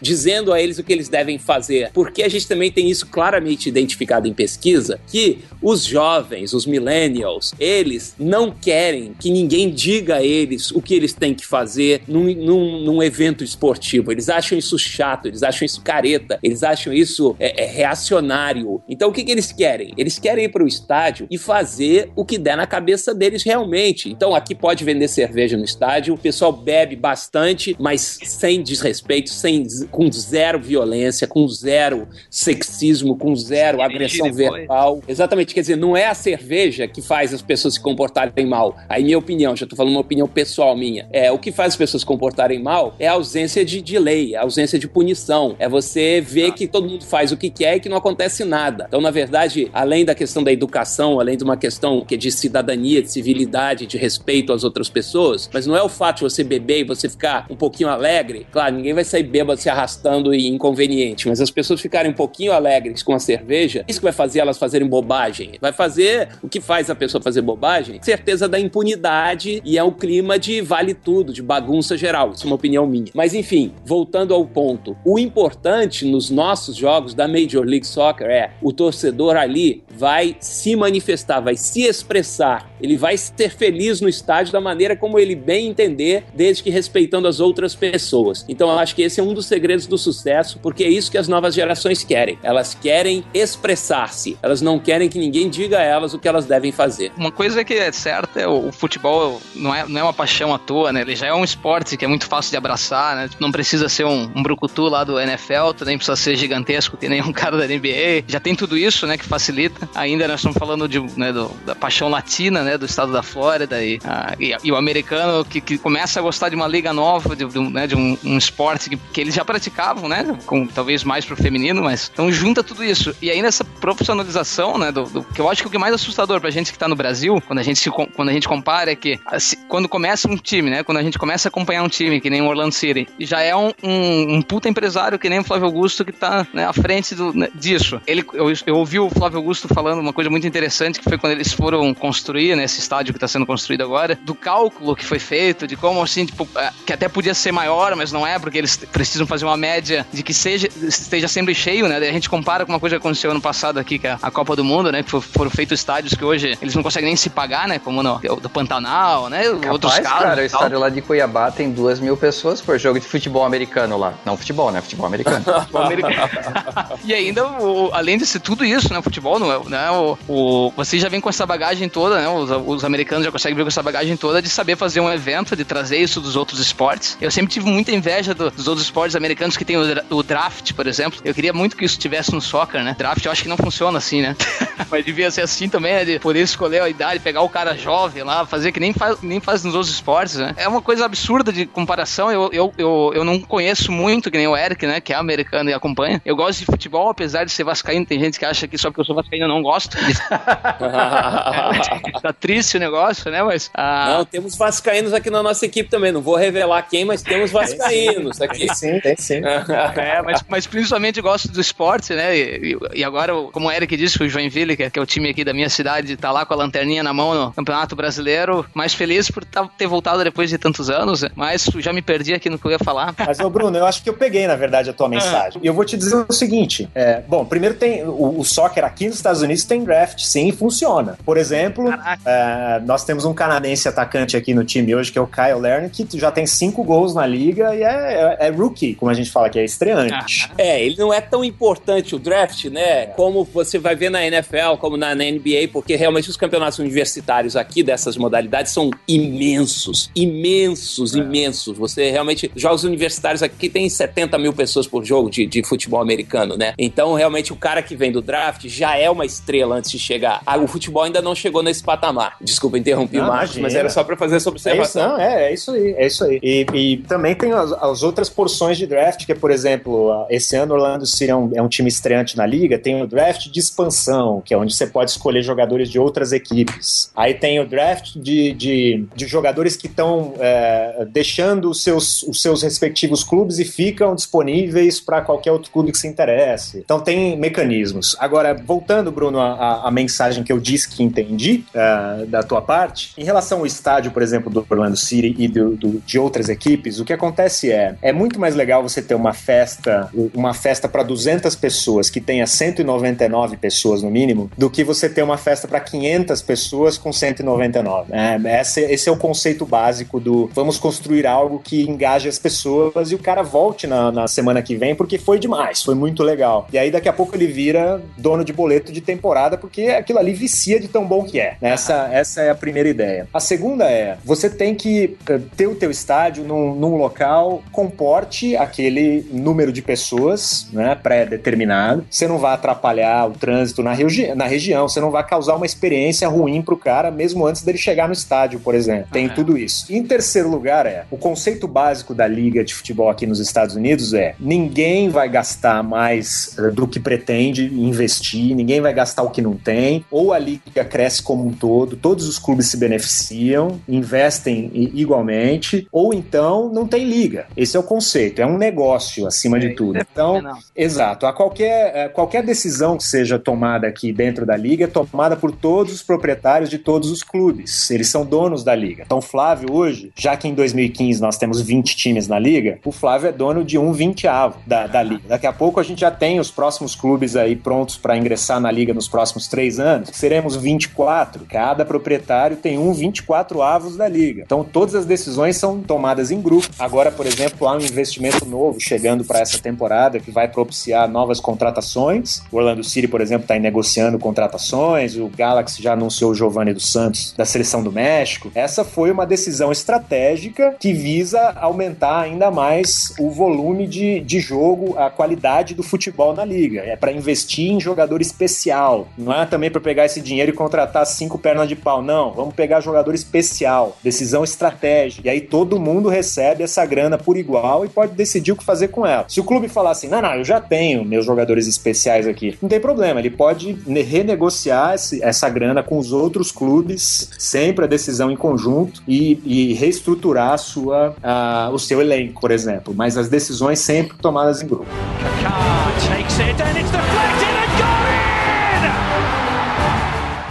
dizendo a eles o que eles devem fazer. Porque a gente também tem isso claramente identificado em pesquisa, que os jovens, os millennials, eles não querem que ninguém diga a eles o que eles têm que fazer num, num, num evento esportivo. Eles acham isso chato, eles acham isso careta, eles acham isso é, é reacionário. Então o que, que eles querem? Eles querem ir para o estádio e fazer o que der na cabeça deles realmente. Então aqui pode vender cerveja no estádio, o pessoal bebe bastante, mas sem desrespeito, sem, com zero violência, com zero sexismo, com zero agressão verbal. Exatamente, quer dizer, não é a cerveja que faz as pessoas se comportarem mal. Aí minha opinião, já tô falando uma opinião pessoal minha, é o que faz as pessoas se comportarem mal é a ausência de, de lei, a ausência de punição. É você ver ah. que todo mundo faz o que quer e que não acontece nada. Então, na verdade, além da questão da educação, além de uma questão que é de cidadania, de civilidade, de respeito às outras pessoas, mas não é o fato de você beber e você ficar um pouquinho alegre. Claro, ninguém vai sair bêbado se arrastando e inconveniente, mas as pessoas ficarem um pouquinho alegres com a cerveja, isso que vai fazer elas fazerem bobagem. Vai fazer o que faz a pessoa fazer bobagem? Certeza da impunidade e é um clima de vale tudo, de bagunça geral. Isso é uma opinião minha. Mas enfim, voltando ao ponto, o importante nos nossos jogos da Major League Soccer é o torcedor ali vai se manifestar, vai se expressar, ele vai ser feliz no estádio da maneira como ele bem entender, desde que respeitando as outras pessoas. Então eu acho que esse é um dos segredos do sucesso, porque é isso que as novas gerações querem. Elas querem expressar-se, elas não querem que ninguém diga a elas o que elas devem fazer. Uma coisa que é certa é o, futebol não é, não é uma paixão à toa, né? Ele já é um esporte que é muito fácil de abraçar, né? Não precisa ser um, um brucutu lá do NFL, tu nem precisa ser gigantesco que nem um cara da NBA. Já tem tudo isso, né, que facilita. Ainda nós estamos falando de, né, do, da paixão latina, né, do estado da Flórida e, a, e, e, o americano que, que começa a gostar de uma liga nova, de, de, né, de um, um, esporte que, que, eles já praticavam, né, com, talvez mais pro feminino, mas então junta tudo isso. E ainda essa profissionalização, né, do, do que eu acho que o que é mais assustador pra gente que tá no Brasil, quando a gente se, quando a gente compara é que assim, quando começa um time, né, quando a gente começa a acompanhar um time que nem o Orlando City, já é um, um, um puta empresário que nem o Flávio Augusto que tá né, à frente do, né, disso. Ele, eu, eu ouvi o Flávio Augusto falando uma coisa muito interessante que foi quando eles foram construir nesse né, estádio que está sendo construído agora, do cálculo que foi feito, de como assim, tipo, é, que até podia ser maior, mas não é, porque eles precisam fazer uma média de que seja, esteja sempre cheio, né? A gente compara com uma coisa que aconteceu ano passado aqui, que é a Copa do Mundo, né? Que foram feitos estádios que hoje eles não conseguem nem se pagar, né? Como no do Pantanal, né? Capaz, Outros casos. Cara, o estádio lá de Cuiabá tem duas mil pessoas por jogo de futebol americano lá. Não futebol, né? Futebol americano. *laughs* futebol americano. *laughs* e ainda, o, além de ser tudo isso, né? Futebol, não é, né? O, o, você já vem com essa bagagem toda, né? Os, os americanos já conseguem vir com essa bagagem toda de saber fazer um evento, de trazer isso dos outros esportes. Eu sempre tive muita inveja do, dos outros esportes americanos que tem o, o, draft, por exemplo. Eu queria muito que isso tivesse no soccer, né? Draft eu acho que não funciona assim, né? *laughs* Mas devia ser assim também, né? De poder escolher a idade, pegar o cara jovem lá, fazer que nem faz, nem faz nos outros esportes, né? É uma coisa absurda de comparação. Eu, eu, eu, eu não conheço muito, que nem o Eric, né? Que é americano e acompanha. Eu gosto de futebol, apesar de ser vascaíno. Tem gente que acha que só porque eu sou vascaíno não gosto. *laughs* tá triste o negócio, né? Mas. Ah... Não, temos vascaínos aqui na nossa equipe também. Não vou revelar quem, mas temos vascaínos aqui. Tem sim, tem sim. *laughs* é, mas, mas principalmente gosto do esporte, né? E, e, agora, como o Eric disse, o Joinville, que é, que é o time aqui da minha cidade, tá lá com a lanterninha na mão no Campeonato Brasileiro. Mais feliz por tá, ter voltado depois de tantos anos, né? mas já me perdi aqui no que eu ia falar. Mas, ô Bruno, eu acho que eu peguei, na verdade, a tua ah. mensagem. E eu vou te dizer o seguinte: é, bom, primeiro tem o, o soccer aqui nos Estados Unidos tem draft, sim, funciona. Por exemplo, é, nós temos um canadense atacante aqui no time hoje, que é o Kyle Lerner, que já tem cinco gols na liga e é, é, é rookie, como a gente fala que é estreante. É, ele não é tão importante o draft, né? Como você vai ver na NFL, como na, na NBA, porque realmente os campeonatos universitários aqui dessas modalidades são imensos, imensos, é. imensos. Você realmente, jogos universitários aqui tem 70 mil pessoas por jogo de, de futebol americano, né? Então, realmente, o cara que vem do draft já é uma estrela antes de chegar. Ah, o futebol ainda não chegou nesse patamar. Desculpa interromper o Marcos, mas era só para fazer essa observação. É isso, não, é, é isso aí, é isso aí. E, e também tem as, as, outras porções de draft, que é, por exemplo, esse ano Orlando City é um, é um time estreante na liga, tem o draft de expansão, que é onde você pode escolher jogadores de outras equipes. Aí tem o draft de, de, de jogadores que estão é, deixando os seus, os seus respectivos clubes e ficam disponíveis para qualquer outro clube que se interesse. Então tem mecanismos. Agora, voltando, Bruno, à, à mensagem que eu disse que entendi uh, da tua parte, em relação ao estádio, por exemplo, do Orlando City e do, do, de outras equipes, o que acontece é, é muito mais legal você ter uma festa, uma festa para 200 pessoas que tenha 199 pessoas no mínimo, do que você ter uma festa para 500 pessoas com 199. É, esse, esse é o conceito básico do vamos construir algo que engaje as pessoas e o cara volte na, na semana que vem porque foi demais, foi muito legal. E aí daqui a pouco ele vira dono de boleto de temporada porque aquilo ali vicia de tão bom que é. Essa, essa é a primeira ideia. A segunda é, você tem que eh, ter o teu estádio num, num local comporte aquele número de pessoas, né, pré-determinado. Você não vai atrapalhar o trânsito na, regi na região, você não vai causar uma experiência ruim pro cara mesmo antes dele chegar no estádio, por exemplo. Tem uhum. tudo isso. Em terceiro lugar é, o conceito básico da liga de futebol aqui nos Estados Unidos é, ninguém vai gastar mais uh, do que pretende investir, ninguém vai gastar o que não tem, ou a liga cresce como um todo, todos os clubes se beneficiam, investem igualmente, ou então não tem liga. Esse é o conceito, é um negócio acima é, de tudo. É então, exato, a qualquer, eh, qualquer decisão que seja tomada aqui dentro da liga é tomada por todos os proprietários de todos os clubes. Eles são donos da liga. Então, Flávio hoje, já que em 2015 nós temos 20 times na liga, o Flávio é dono de um vinteavo da, da liga. Daqui a pouco a gente já tem os próximos clubes aí prontos para ingressar na liga nos próximos três anos. Seremos 24. Cada proprietário tem um 24 avos da liga. Então todas as decisões são tomadas em grupo. Agora, por exemplo, há um investimento novo chegando para essa temporada que vai propiciar novas contratações. O Orlando City, por exemplo, está negociando contratações. O Galaxy já anunciou o Giovanni dos Santos da seleção do México. Essa foi uma decisão estratégica que visa aumentar ainda mais o volume de, de jogo, a qualidade do futebol na liga. É para investir em jogador especial. Não é também para pegar esse dinheiro e contratar cinco pernas de pau. Não, vamos pegar jogador especial. Decisão estratégica. E aí todo mundo recebe essa grana por igual e pode decidir o que fazer com ela. Se o clube falar assim, não, não, eu já tenho meus jogadores especiais aqui, não tem problema. Ele pode renegociar esse, essa grana com os outros clubes, sempre a decisão em conjunto e, e reestruturar a sua, a, o seu elenco, por exemplo. Mas as decisões sempre tomadas em grupo. Kaká takes it and it's deflected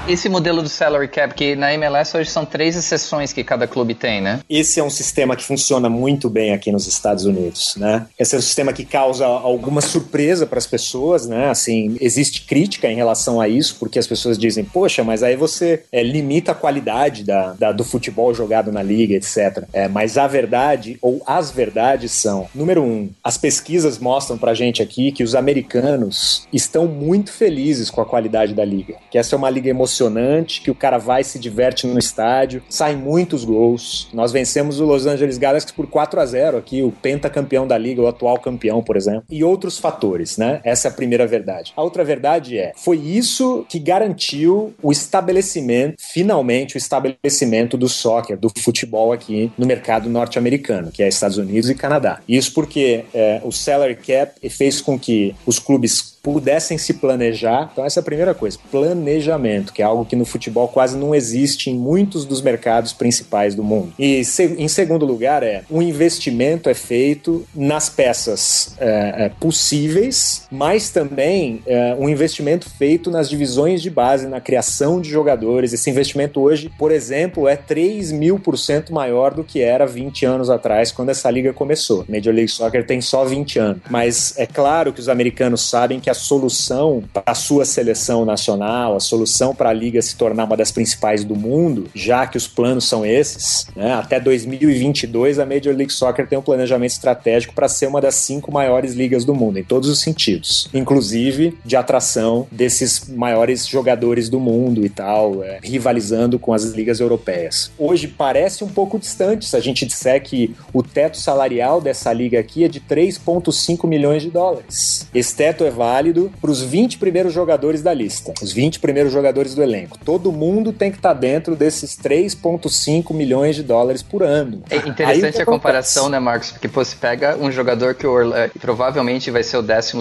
esse modelo do salary cap, que na MLS hoje são três exceções que cada clube tem, né? Esse é um sistema que funciona muito bem aqui nos Estados Unidos, né? Esse é um sistema que causa alguma surpresa para as pessoas, né? Assim, existe crítica em relação a isso, porque as pessoas dizem, poxa, mas aí você é, limita a qualidade da, da, do futebol jogado na liga, etc. É, mas a verdade, ou as verdades são, número um, as pesquisas mostram pra gente aqui que os americanos estão muito felizes com a qualidade da liga, que essa é uma liga emocionante emocionante, que o cara vai se diverte no estádio, saem muitos gols. Nós vencemos o Los Angeles Galaxy por 4 a 0 aqui, o pentacampeão da liga, o atual campeão, por exemplo. E outros fatores, né? Essa é a primeira verdade. A outra verdade é, foi isso que garantiu o estabelecimento, finalmente o estabelecimento do soccer, do futebol aqui no mercado norte-americano, que é Estados Unidos e Canadá. Isso porque é, o salary cap fez com que os clubes pudessem se planejar. Então, essa é a primeira coisa: planejamento, que é algo que no futebol quase não existe em muitos dos mercados principais do mundo. E em segundo lugar, é um investimento é feito nas peças é, é, possíveis, mas também é, um investimento feito nas divisões de base, na criação de jogadores. Esse investimento hoje, por exemplo, é 3 mil por cento maior do que era 20 anos atrás, quando essa liga começou. Major League Soccer tem só 20 anos. Mas é claro que os americanos sabem que a solução para a sua seleção nacional, a solução para a liga se tornar uma das principais do mundo, já que os planos são esses, né? até 2022 a Major League Soccer tem um planejamento estratégico para ser uma das cinco maiores ligas do mundo, em todos os sentidos, inclusive de atração desses maiores jogadores do mundo e tal, é, rivalizando com as ligas europeias. Hoje parece um pouco distante se a gente disser que o teto salarial dessa liga aqui é de 3,5 milhões de dólares. Esse teto é válido válido para os 20 primeiros jogadores da lista, os 20 primeiros jogadores do elenco. Todo mundo tem que estar tá dentro desses 3,5 milhões de dólares por ano. É interessante Aí, a comparação, né, Marcos? Porque você pega um jogador que o é, provavelmente vai ser o 12,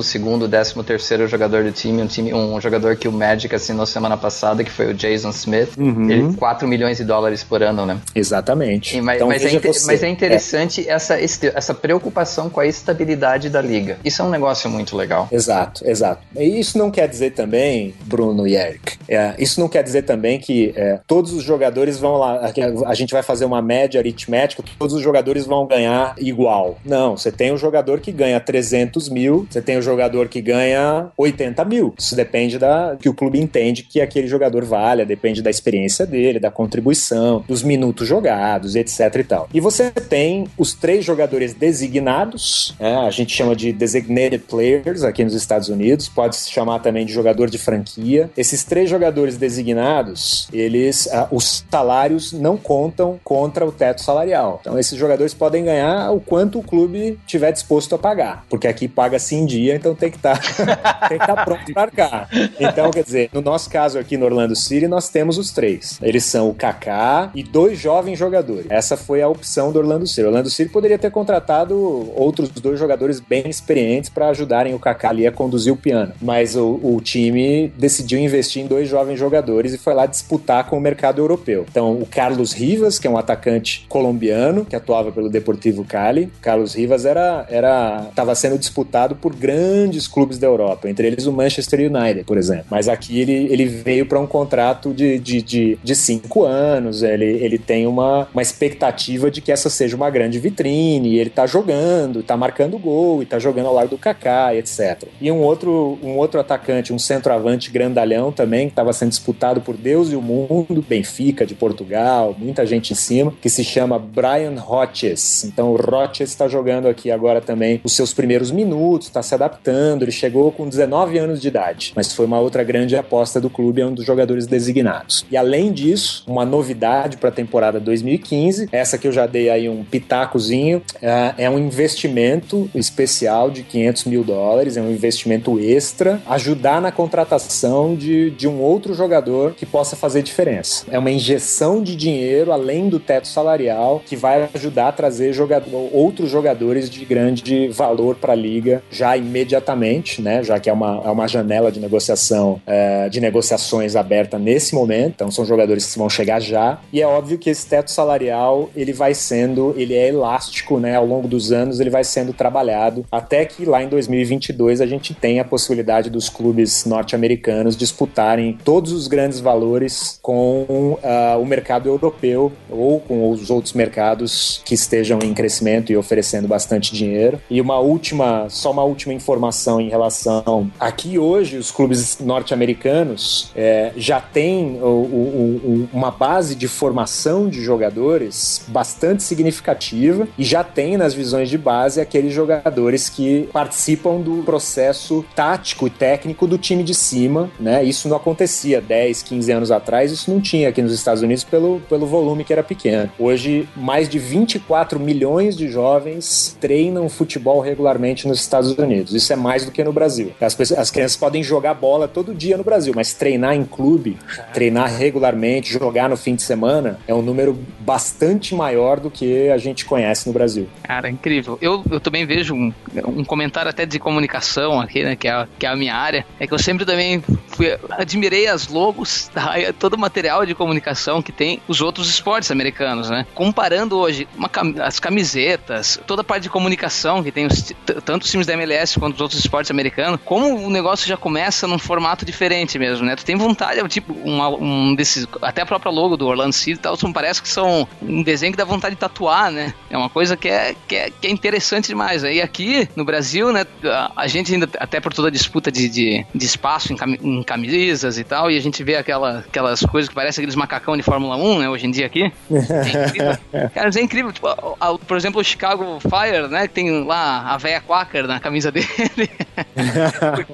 13 terceiro jogador do time, um, time, um jogador que o Magic assinou semana passada, que foi o Jason Smith. Uhum. Ele, 4 milhões de dólares por ano, né? Exatamente. E, mas, então, mas, é, mas, é, interessante é. Essa, essa preocupação com a estabilidade da liga. Isso é um negócio muito legal. Exato, exato. E isso não quer dizer também, Bruno e Eric, é, isso não quer dizer também que é, todos os jogadores vão lá, a, gente vai fazer uma média aritmética, todos os jogadores vão ganhar igual. Não, você tem um jogador que ganha 300 mil, você tem um jogador que ganha 80 mil. Isso depende da que o clube entende que aquele jogador valha, depende da experiência dele, da contribuição, dos minutos jogados, etc e tal. E você tem os três jogadores designados, é, a gente chama de designated players aqui nos Estados Unidos, pode se chamar também de jogador de franquia. Esses três jogadores designados, eles, uh, os salários não contam contra o teto salarial. Então esses jogadores podem ganhar o quanto o clube tiver disposto a pagar, porque aqui paga-se em dia, então tem que estar tá, *laughs* tá pronto para cá. Então, quer dizer, no nosso caso aqui no Orlando City, nós temos os três. Eles são o Kaká e dois jovens jogadores. Essa foi a opção do Orlando City. O Orlando City poderia ter contratado outros dois jogadores bem experientes para ajudarem o Kaká ali a conduzir o piano, mas o, o time decidiu investir em dois jovens jogadores e foi lá disputar com o mercado europeu. Então, o Carlos Rivas, que é um atacante colombiano que atuava pelo Deportivo Cali. Carlos Rivas era era estava sendo disputado por grandes clubes da Europa, entre eles o Manchester United, por exemplo. Mas aqui ele, ele veio para um contrato de, de, de, de, cinco anos, ele, ele tem uma, uma expectativa de que essa seja uma grande vitrine, ele tá jogando, tá marcando gol, e tá jogando ao lado do Kaká, etc. E um outro, um outro atacante, um centroavante grandalhão também, que estava sendo disputado por Deus e o mundo, Benfica de Portugal, muita gente em cima, que se chama Brian Roches. Então o Roches está jogando aqui agora também os seus primeiros minutos, está se adaptando, ele chegou com 19 anos de idade, mas foi uma outra grande aposta do clube, é um dos jogadores designados. E além disso, uma novidade para a temporada 2015, essa que eu já dei aí um pitacozinho, é, é um investimento especial de 500 mil dólares, é um investimento extra, ajudar na contratação de, de um outro jogador que possa fazer diferença. É uma injeção de dinheiro além do teto salarial que vai ajudar a trazer jogador, outros jogadores de grande valor para a liga já imediatamente, né? Já que é uma, é uma janela de negociação, é, de negociações aberta nesse momento. Então são jogadores que vão chegar já. E é óbvio que esse teto salarial ele vai sendo, ele é elástico, né? Ao longo dos anos ele vai sendo trabalhado até que lá em 2022 a gente tenha a possibilidade dos clubes norte-americanos disputarem todos os grandes valores com uh, o mercado europeu ou com os outros mercados que estejam em crescimento e oferecendo bastante dinheiro. E uma última, só uma última informação em relação aqui hoje os clubes norte-americanos é, já têm o, o, o, uma base de formação de jogadores bastante significativa e já tem nas visões de base aqueles jogadores que participam do processo tático e técnico do time de cima, né? Isso não acontecia 10, 15 anos atrás, isso não tinha aqui nos Estados Unidos pelo, pelo volume que era pequeno. Hoje, mais de 24 milhões de jovens treinam futebol regularmente nos Estados Unidos. Isso é mais do que no Brasil. As, pessoas, as crianças podem jogar bola todo dia no Brasil, mas treinar em clube, treinar regularmente, jogar no fim de semana, é um número bastante maior do que a gente conhece no Brasil. Cara, incrível. Eu, eu também vejo um, um comentário até de comunicação aqui, né, que é, que é a minha área, é que eu sempre também fui, admirei as logos, tá, *laughs* todo o material de comunicação que tem os outros esportes americanos, né? Comparando hoje uma, as camisetas, toda a parte de comunicação que tem os, tanto os times da MLS quanto os outros esportes americanos, como o negócio já começa num formato diferente mesmo, né? Tu tem vontade, é tipo, uma, um desses, até a própria logo do Orlando City e tal, parece que são um desenho que dá vontade de tatuar, né? É uma coisa que é, que é, que é interessante demais. E aqui no Brasil, né, a, gente ainda, até por toda a disputa de, de, de espaço em, cam, em, camisas e tal, e a gente vê aquela, aquelas coisas que parecem aqueles macacão de Fórmula 1, né, hoje em dia aqui. *laughs* É incrível. Cara, é incrível. Tipo, a, a, por exemplo, o Chicago Fire, né, que tem lá a véia Quaker na camisa dele. *laughs*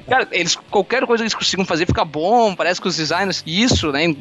Cara, eles, qualquer coisa que eles consigam fazer fica bom, parece que os designers. Isso, né,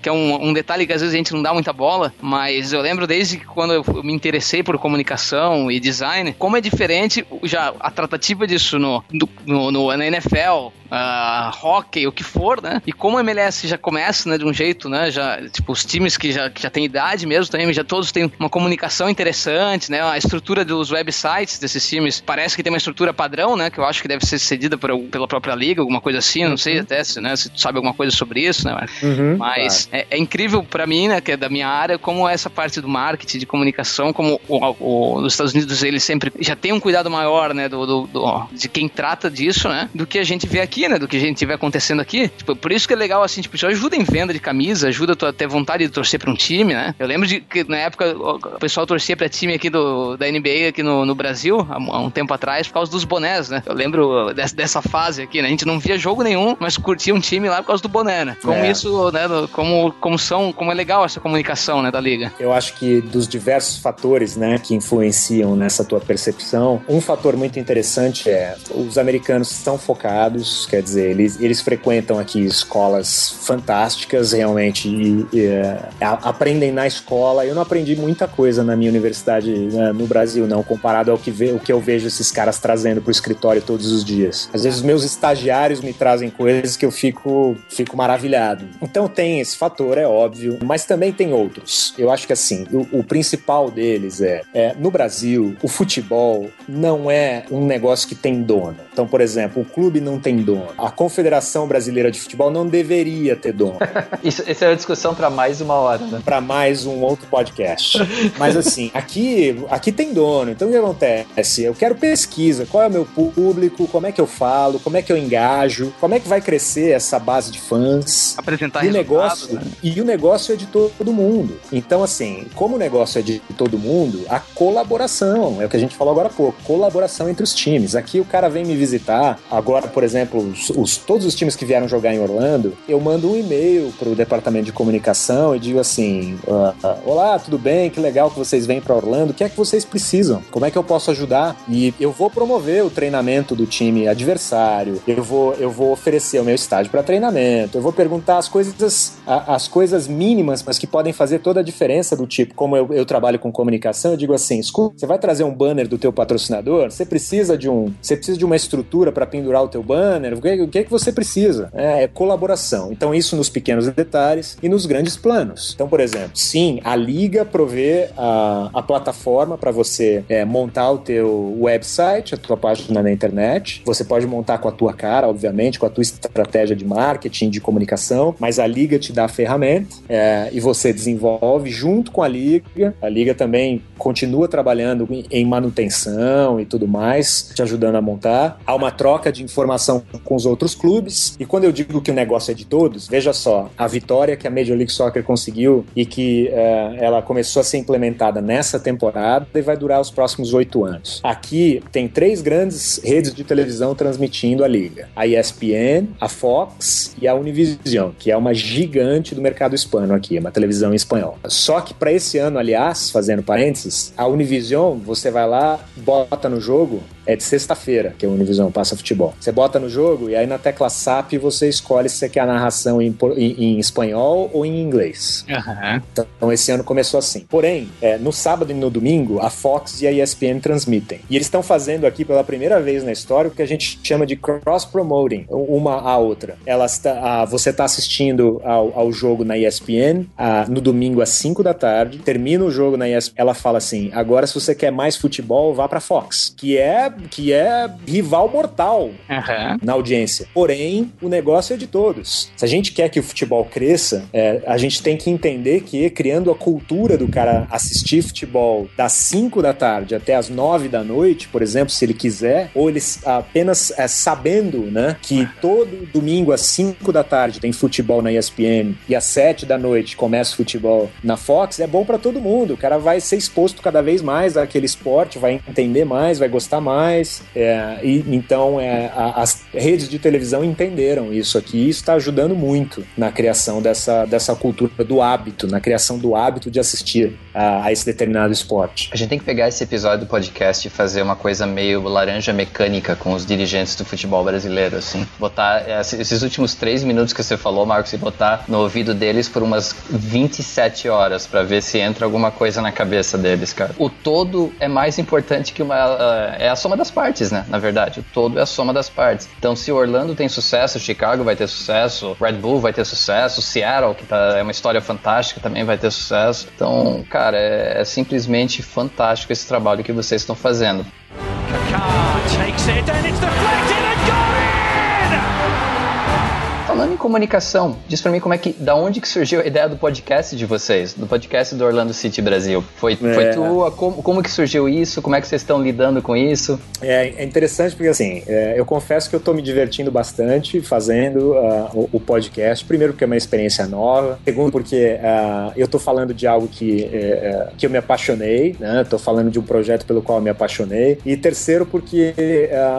que é um, um detalhe que às vezes a gente não dá muita bola, mas eu lembro desde que quando eu me interessei por comunicação e design, como é diferente já a tratativa disso no, no, no, no, na NFL, uh, hockey, o que for, né? E como a MLS já começa, né, de um jeito, né? Já, tipo, os times que já, que já têm idade mesmo também, já todos têm uma comunicação interessante, né? A estrutura dos websites desses times parece que tem uma estrutura padrão, né? Que eu acho que deve ser cedida por, pela própria liga, alguma coisa assim, não sei uhum. até se, né, se tu sabe alguma coisa sobre isso, né? Uhum, Mas claro. é, é, incrível para mim, né, que é da minha área, como essa parte do marketing, de comunicação, como o, o, os Estados Unidos eles sempre já tem um cuidado maior, né, do, do, do, de quem trata disso, né, do que a gente vê aqui, né, do que a gente vê acontecendo aqui. Tipo, por isso que é legal, assim, tipo, isso ajuda em venda de camisa, ajuda a ter vontade de torcer para um time, né. Eu lembro de que na época o pessoal torcia para time aqui do, da NBA aqui no, no Brasil, há, há, um tempo atrás, por causa dos bonés, né. Eu lembro dessa, dessa fase aqui, né, a gente não via jogo nenhum, mas curtia um time lá por causa do boné, né. Como é. isso, né, como, como são, como é legal essa comunicação, né, da liga. Eu acho que dos diversos fatores, né, que influenciam nessa tua percepção, um fator muito interessante é os americanos estão focados, quer dizer, eles, eles frequentam aqui escolas fantásticas, realmente, e, e, é, aprendem na escola. Eu não aprendi muita coisa na minha universidade né, no Brasil, não, comparado ao que, ve, o que eu vejo esses caras trazendo pro escritório todos os dias. Às vezes os meus estagiários me trazem coisas que eu fico, fico maravilhado. Então tem esse fator, é óbvio, mas também tem outros. Eu acho que assim, o, o principal deles é, é no Brasil, o futebol não é um negócio que tem dono. Então, por exemplo, o clube não tem dono. A Confederação Brasileira de Futebol não deveria ter dono. *laughs* isso, isso é uma discussão para mais uma hora, né? Para mais um outro podcast. Mas assim, aqui, aqui tem dono. Então o que acontece? Eu quero pesquisa. Qual é o meu público? Como é que eu falo? Como é que eu engajo? Como é que vai crescer essa base de fãs? Apresentar e o negócio né? E o negócio é de todo mundo. Então, assim, como o negócio é de todo mundo, a colaboração, é o que a gente falou agora há pouco, colaboração entre os times. Aqui o cara vem me visitar, agora, por exemplo, os, os todos os times que vieram jogar em Orlando, eu mando um e-mail pro departamento de comunicação e digo assim: uh, uh, Olá, tudo bem? Que legal que vocês vêm para Orlando. O que é que vocês precisam? Como é que eu posso ajudar? E eu vou promover o treinamento do time adversário, eu vou, eu vou oferecer o meu estádio para treinamento, eu vou perguntar as coisas, as coisas mínimas, mas que podem fazer toda a diferença do tipo, como eu, eu trabalho com comunicação, eu digo assim: escuta, você vai trazer um banner do teu patrocinador? Você precisa de um, você precisa de uma estrutura para pendurar o teu banner? O que, o que é que você precisa? É, é, colaboração. Então isso nos pequenos detalhes e nos grandes planos. Então, por exemplo, sim, a liga provê a, a plataforma para você é, montar o teu website, a tua página na internet. Você pode montar com a tua cara, obviamente, com a tua estratégia de marketing, de comunicação, mas a liga te dá a ferramenta é, e você desenvolve junto com a liga. A liga também continua trabalhando em manutenção e tudo mais, te ajudando a montar. Há uma troca de informação com os outros clubes. E quando eu digo que o negócio é de todos, veja só, a vitória que a Major League Soccer conseguiu e que uh, ela começou a ser implementada nessa temporada e vai durar os próximos oito anos. Aqui tem três grandes redes de televisão transmitindo a liga: a ESPN, a Fox e a Univision, que é uma gigante do mercado hispano aqui, uma televisão em espanhol. Só que para esse ano, aliás, fazendo parênteses, a Univision, você vai lá, bota no jogo é de sexta-feira que a Univisão passa futebol. Você bota no jogo e aí na tecla SAP você escolhe se você quer a narração em, em, em espanhol ou em inglês. Uhum. Então esse ano começou assim. Porém, é, no sábado e no domingo, a Fox e a ESPN transmitem. E eles estão fazendo aqui pela primeira vez na história o que a gente chama de cross-promoting, uma a outra. Elas tá, a, você está assistindo ao, ao, jogo na ESPN a, no domingo às 5 da tarde, termina o jogo na ESPN, ela fala assim: agora se você quer mais futebol, vá para Fox, que é que é rival mortal uhum. na audiência. Porém, o negócio é de todos. Se a gente quer que o futebol cresça, é, a gente tem que entender que criando a cultura do cara assistir futebol das 5 da tarde até as 9 da noite, por exemplo, se ele quiser, ou ele apenas é, sabendo né, que todo domingo às 5 da tarde tem futebol na ESPN e às 7 da noite começa o futebol na Fox, é bom para todo mundo. O cara vai ser exposto cada vez mais àquele esporte, vai entender mais, vai gostar mais mais. É, e, então, é, a, as redes de televisão entenderam isso aqui e isso está ajudando muito na criação dessa, dessa cultura do hábito, na criação do hábito de assistir a, a esse determinado esporte. A gente tem que pegar esse episódio do podcast e fazer uma coisa meio laranja mecânica com os dirigentes do futebol brasileiro, assim. Botar esses últimos três minutos que você falou, Marcos, e botar no ouvido deles por umas 27 horas para ver se entra alguma coisa na cabeça deles, cara. O todo é mais importante que uma. É a das partes, né? Na verdade, o todo é a soma das partes. Então, se Orlando tem sucesso, Chicago vai ter sucesso, Red Bull vai ter sucesso, Seattle, que tá, é uma história fantástica, também vai ter sucesso. Então, cara, é, é simplesmente fantástico esse trabalho que vocês estão fazendo. Kaká takes it and it's Falando em comunicação, diz para mim como é que, da onde que surgiu a ideia do podcast de vocês, do podcast do Orlando City Brasil? Foi, é. foi tua? Como, como que surgiu isso? Como é que vocês estão lidando com isso? É, é interessante porque assim, é, eu confesso que eu estou me divertindo bastante fazendo uh, o, o, podcast. Primeiro porque é uma experiência nova. Segundo porque uh, eu estou falando de algo que, uh, que eu me apaixonei, né? Estou falando de um projeto pelo qual eu me apaixonei. E terceiro porque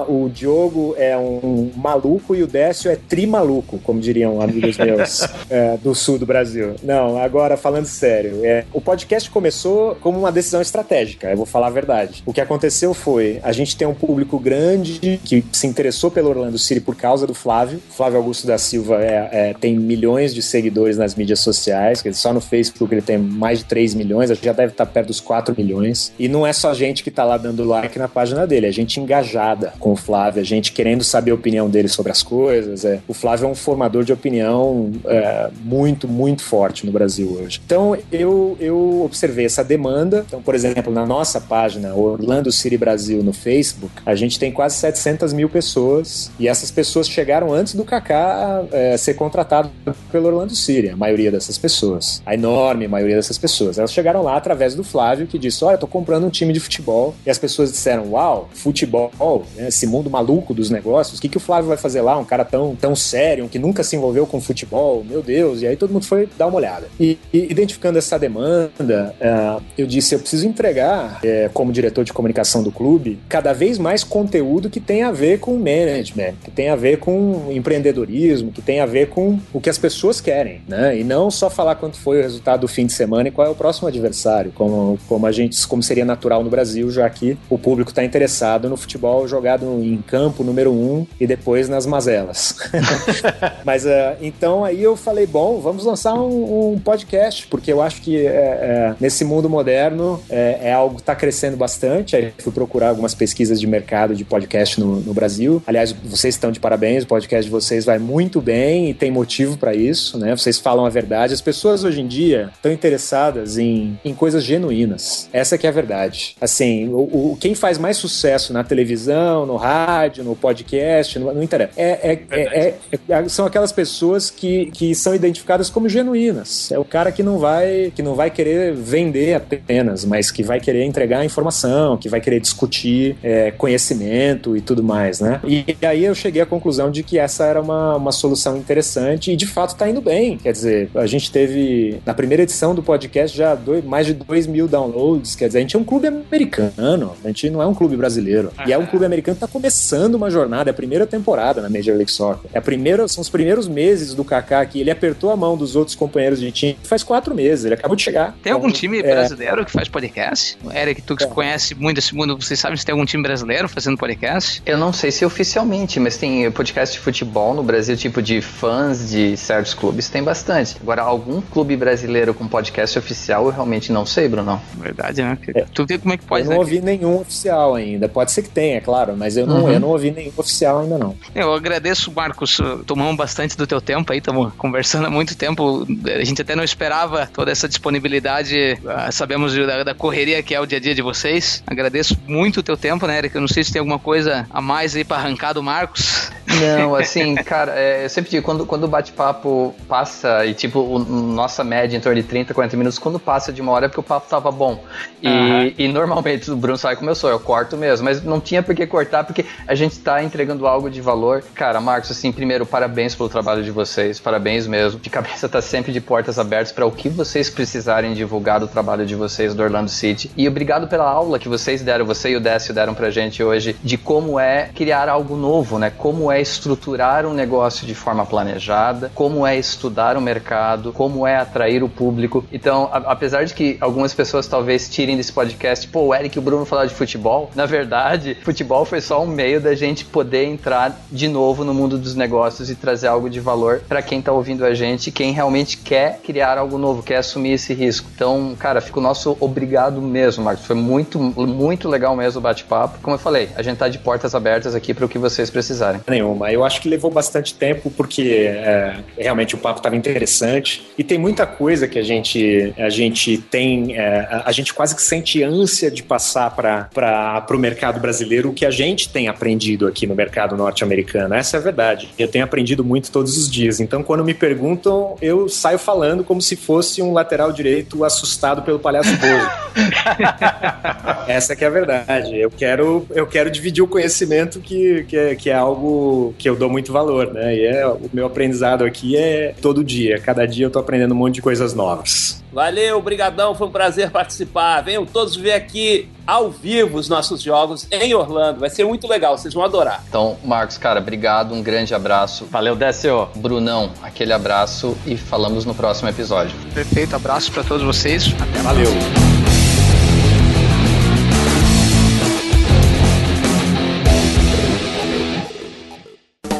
o Diogo é um maluco e o Décio é tri maluco como diriam amigos meus *laughs* é, do sul do Brasil. Não, agora falando sério, é, o podcast começou como uma decisão estratégica, eu vou falar a verdade. O que aconteceu foi, a gente tem um público grande que se interessou pelo Orlando City por causa do Flávio. Flávio Augusto da Silva é, é, tem milhões de seguidores nas mídias sociais, só no Facebook ele tem mais de 3 milhões, a gente já deve estar perto dos 4 milhões. E não é só gente que está lá dando like na página dele, é gente engajada com o Flávio, a gente querendo saber a opinião dele sobre as coisas. É. O Flávio é um formador de opinião é, muito, muito forte no Brasil hoje. Então eu, eu observei essa demanda. Então, por exemplo, na nossa página Orlando City Brasil no Facebook, a gente tem quase 700 mil pessoas e essas pessoas chegaram antes do Kaká é, ser contratado pelo Orlando City, a maioria dessas pessoas. A enorme maioria dessas pessoas. Elas chegaram lá através do Flávio que disse: Olha, tô comprando um time de futebol. E as pessoas disseram: Uau, futebol, né, esse mundo maluco dos negócios, o que, que o Flávio vai fazer lá? Um cara tão, tão sério, que nunca se envolveu com futebol, meu Deus. E aí todo mundo foi dar uma olhada. E, e identificando essa demanda, uh, eu disse: eu preciso entregar, é, como diretor de comunicação do clube, cada vez mais conteúdo que tem a ver com management, que tem a ver com empreendedorismo, que tem a ver com o que as pessoas querem, né? E não só falar quanto foi o resultado do fim de semana e qual é o próximo adversário, como, como a gente, como seria natural no Brasil, já que o público está interessado no futebol jogado em campo número um e depois nas mazelas. *laughs* *laughs* Mas uh, então aí eu falei, bom, vamos lançar um, um podcast, porque eu acho que é, é, nesse mundo moderno é, é algo que está crescendo bastante. Aí fui procurar algumas pesquisas de mercado de podcast no, no, Brasil. Aliás, vocês estão de parabéns, o podcast de vocês vai muito bem e tem motivo para isso, né? Vocês falam a verdade. As pessoas hoje em dia estão interessadas em, em coisas genuínas. Essa que é a verdade. Assim, o, o, quem faz mais sucesso na televisão, no rádio, no podcast, não, não interessa. É, é, é, é, são aquelas pessoas que, que são identificadas como genuínas. É o cara que não vai que não vai querer vender apenas, mas que vai querer entregar informação, que vai querer discutir é, conhecimento e tudo mais, né? E, e aí eu cheguei à conclusão de que essa era uma, uma solução interessante e de fato está indo bem. Quer dizer, a gente teve na primeira edição do podcast já dois, mais de 2 mil downloads. Quer dizer, a gente é um clube americano, a gente não é um clube brasileiro. E é um clube americano que está começando uma jornada, é a primeira temporada na Major League Soccer. É a primeira, são os primeiros meses do Kaká aqui. Ele apertou a mão dos outros companheiros de time faz quatro meses. Ele acabou de chegar. Tem algum então, time é... brasileiro que faz podcast? Eric, tu que é. conhece muito esse mundo, vocês sabem se tem algum time brasileiro fazendo podcast? Eu não sei se oficialmente, mas tem podcast de futebol no Brasil, tipo de fãs de certos clubes, tem bastante. Agora, algum clube brasileiro com podcast oficial, eu realmente não sei, Bruno. Verdade, né? É. Tu vê como é que pode. Eu não né? ouvi nenhum oficial ainda. Pode ser que tenha, é claro, mas eu não, uhum. eu não ouvi nenhum oficial ainda não. Eu agradeço, Marcos. Tomamos bastante do teu tempo aí, estamos *laughs* conversando há muito tempo. A gente até não esperava toda essa disponibilidade. Ah, sabemos da, da, correria que é o dia a dia de vocês. Agradeço muito o teu tempo, né, Eric? Eu não sei se tem alguma coisa a mais aí para arrancar do Marcos. Não, *laughs* assim, cara, é, eu sempre digo, quando, quando o bate-papo passa e, tipo, o, nossa média em torno de 30, 40 minutos, quando passa de uma hora é porque o papo tava bom. E, uhum. e normalmente o Bruno sai como eu sou, eu corto mesmo, mas não tinha por que cortar porque a gente tá entregando algo de valor. Cara, Marcos, assim, primeiro, parabéns pelo trabalho de vocês, parabéns mesmo. De cabeça tá sempre de portas abertas para o que vocês precisarem divulgar do trabalho de vocês do Orlando City. E obrigado pela aula que vocês deram, você e o Décio deram pra gente hoje, de como é criar algo novo, né? Como é estruturar um negócio de forma planejada, como é estudar o mercado, como é atrair o público. Então, a, apesar de que algumas pessoas talvez tirem desse podcast, pô, o Eric e o Bruno falaram de futebol, na verdade, futebol foi só um meio da gente poder entrar de novo no mundo dos negócios e trazer algo de valor para quem está ouvindo a gente, quem realmente quer criar algo novo, quer assumir esse risco. Então, cara, fica o nosso obrigado mesmo, Marcos. Foi muito, muito legal mesmo o bate-papo. Como eu falei, a gente tá de portas abertas aqui para o que vocês precisarem. Nenhuma. Eu acho que levou bastante tempo porque é, realmente o papo estava interessante e tem muita coisa que a gente a gente tem é, a gente quase que sente ânsia de passar para o mercado brasileiro o que a gente tem aprendido aqui no mercado norte-americano. Essa é a verdade. Eu tenho aprendido muito todos os dias. Então, quando me perguntam, eu saio falando como se fosse um lateral direito assustado pelo palhaço Bozo. *laughs* Essa que é a verdade. Eu quero, eu quero dividir o conhecimento que, que, é, que é algo que eu dou muito valor, né? E é, o meu aprendizado aqui é todo dia. Cada dia eu tô aprendendo um monte de coisas novas. Valeu, brigadão, foi um prazer participar. Venham todos ver aqui ao vivo os nossos jogos em Orlando. Vai ser muito legal, vocês vão adorar. Então, Marcos, cara, obrigado, um grande abraço. Valeu, Décio. Brunão, aquele abraço e falamos no próximo episódio. Perfeito, abraço para todos vocês. Até Valeu.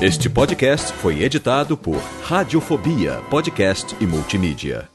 Este podcast foi editado por Radiofobia, podcast e multimídia.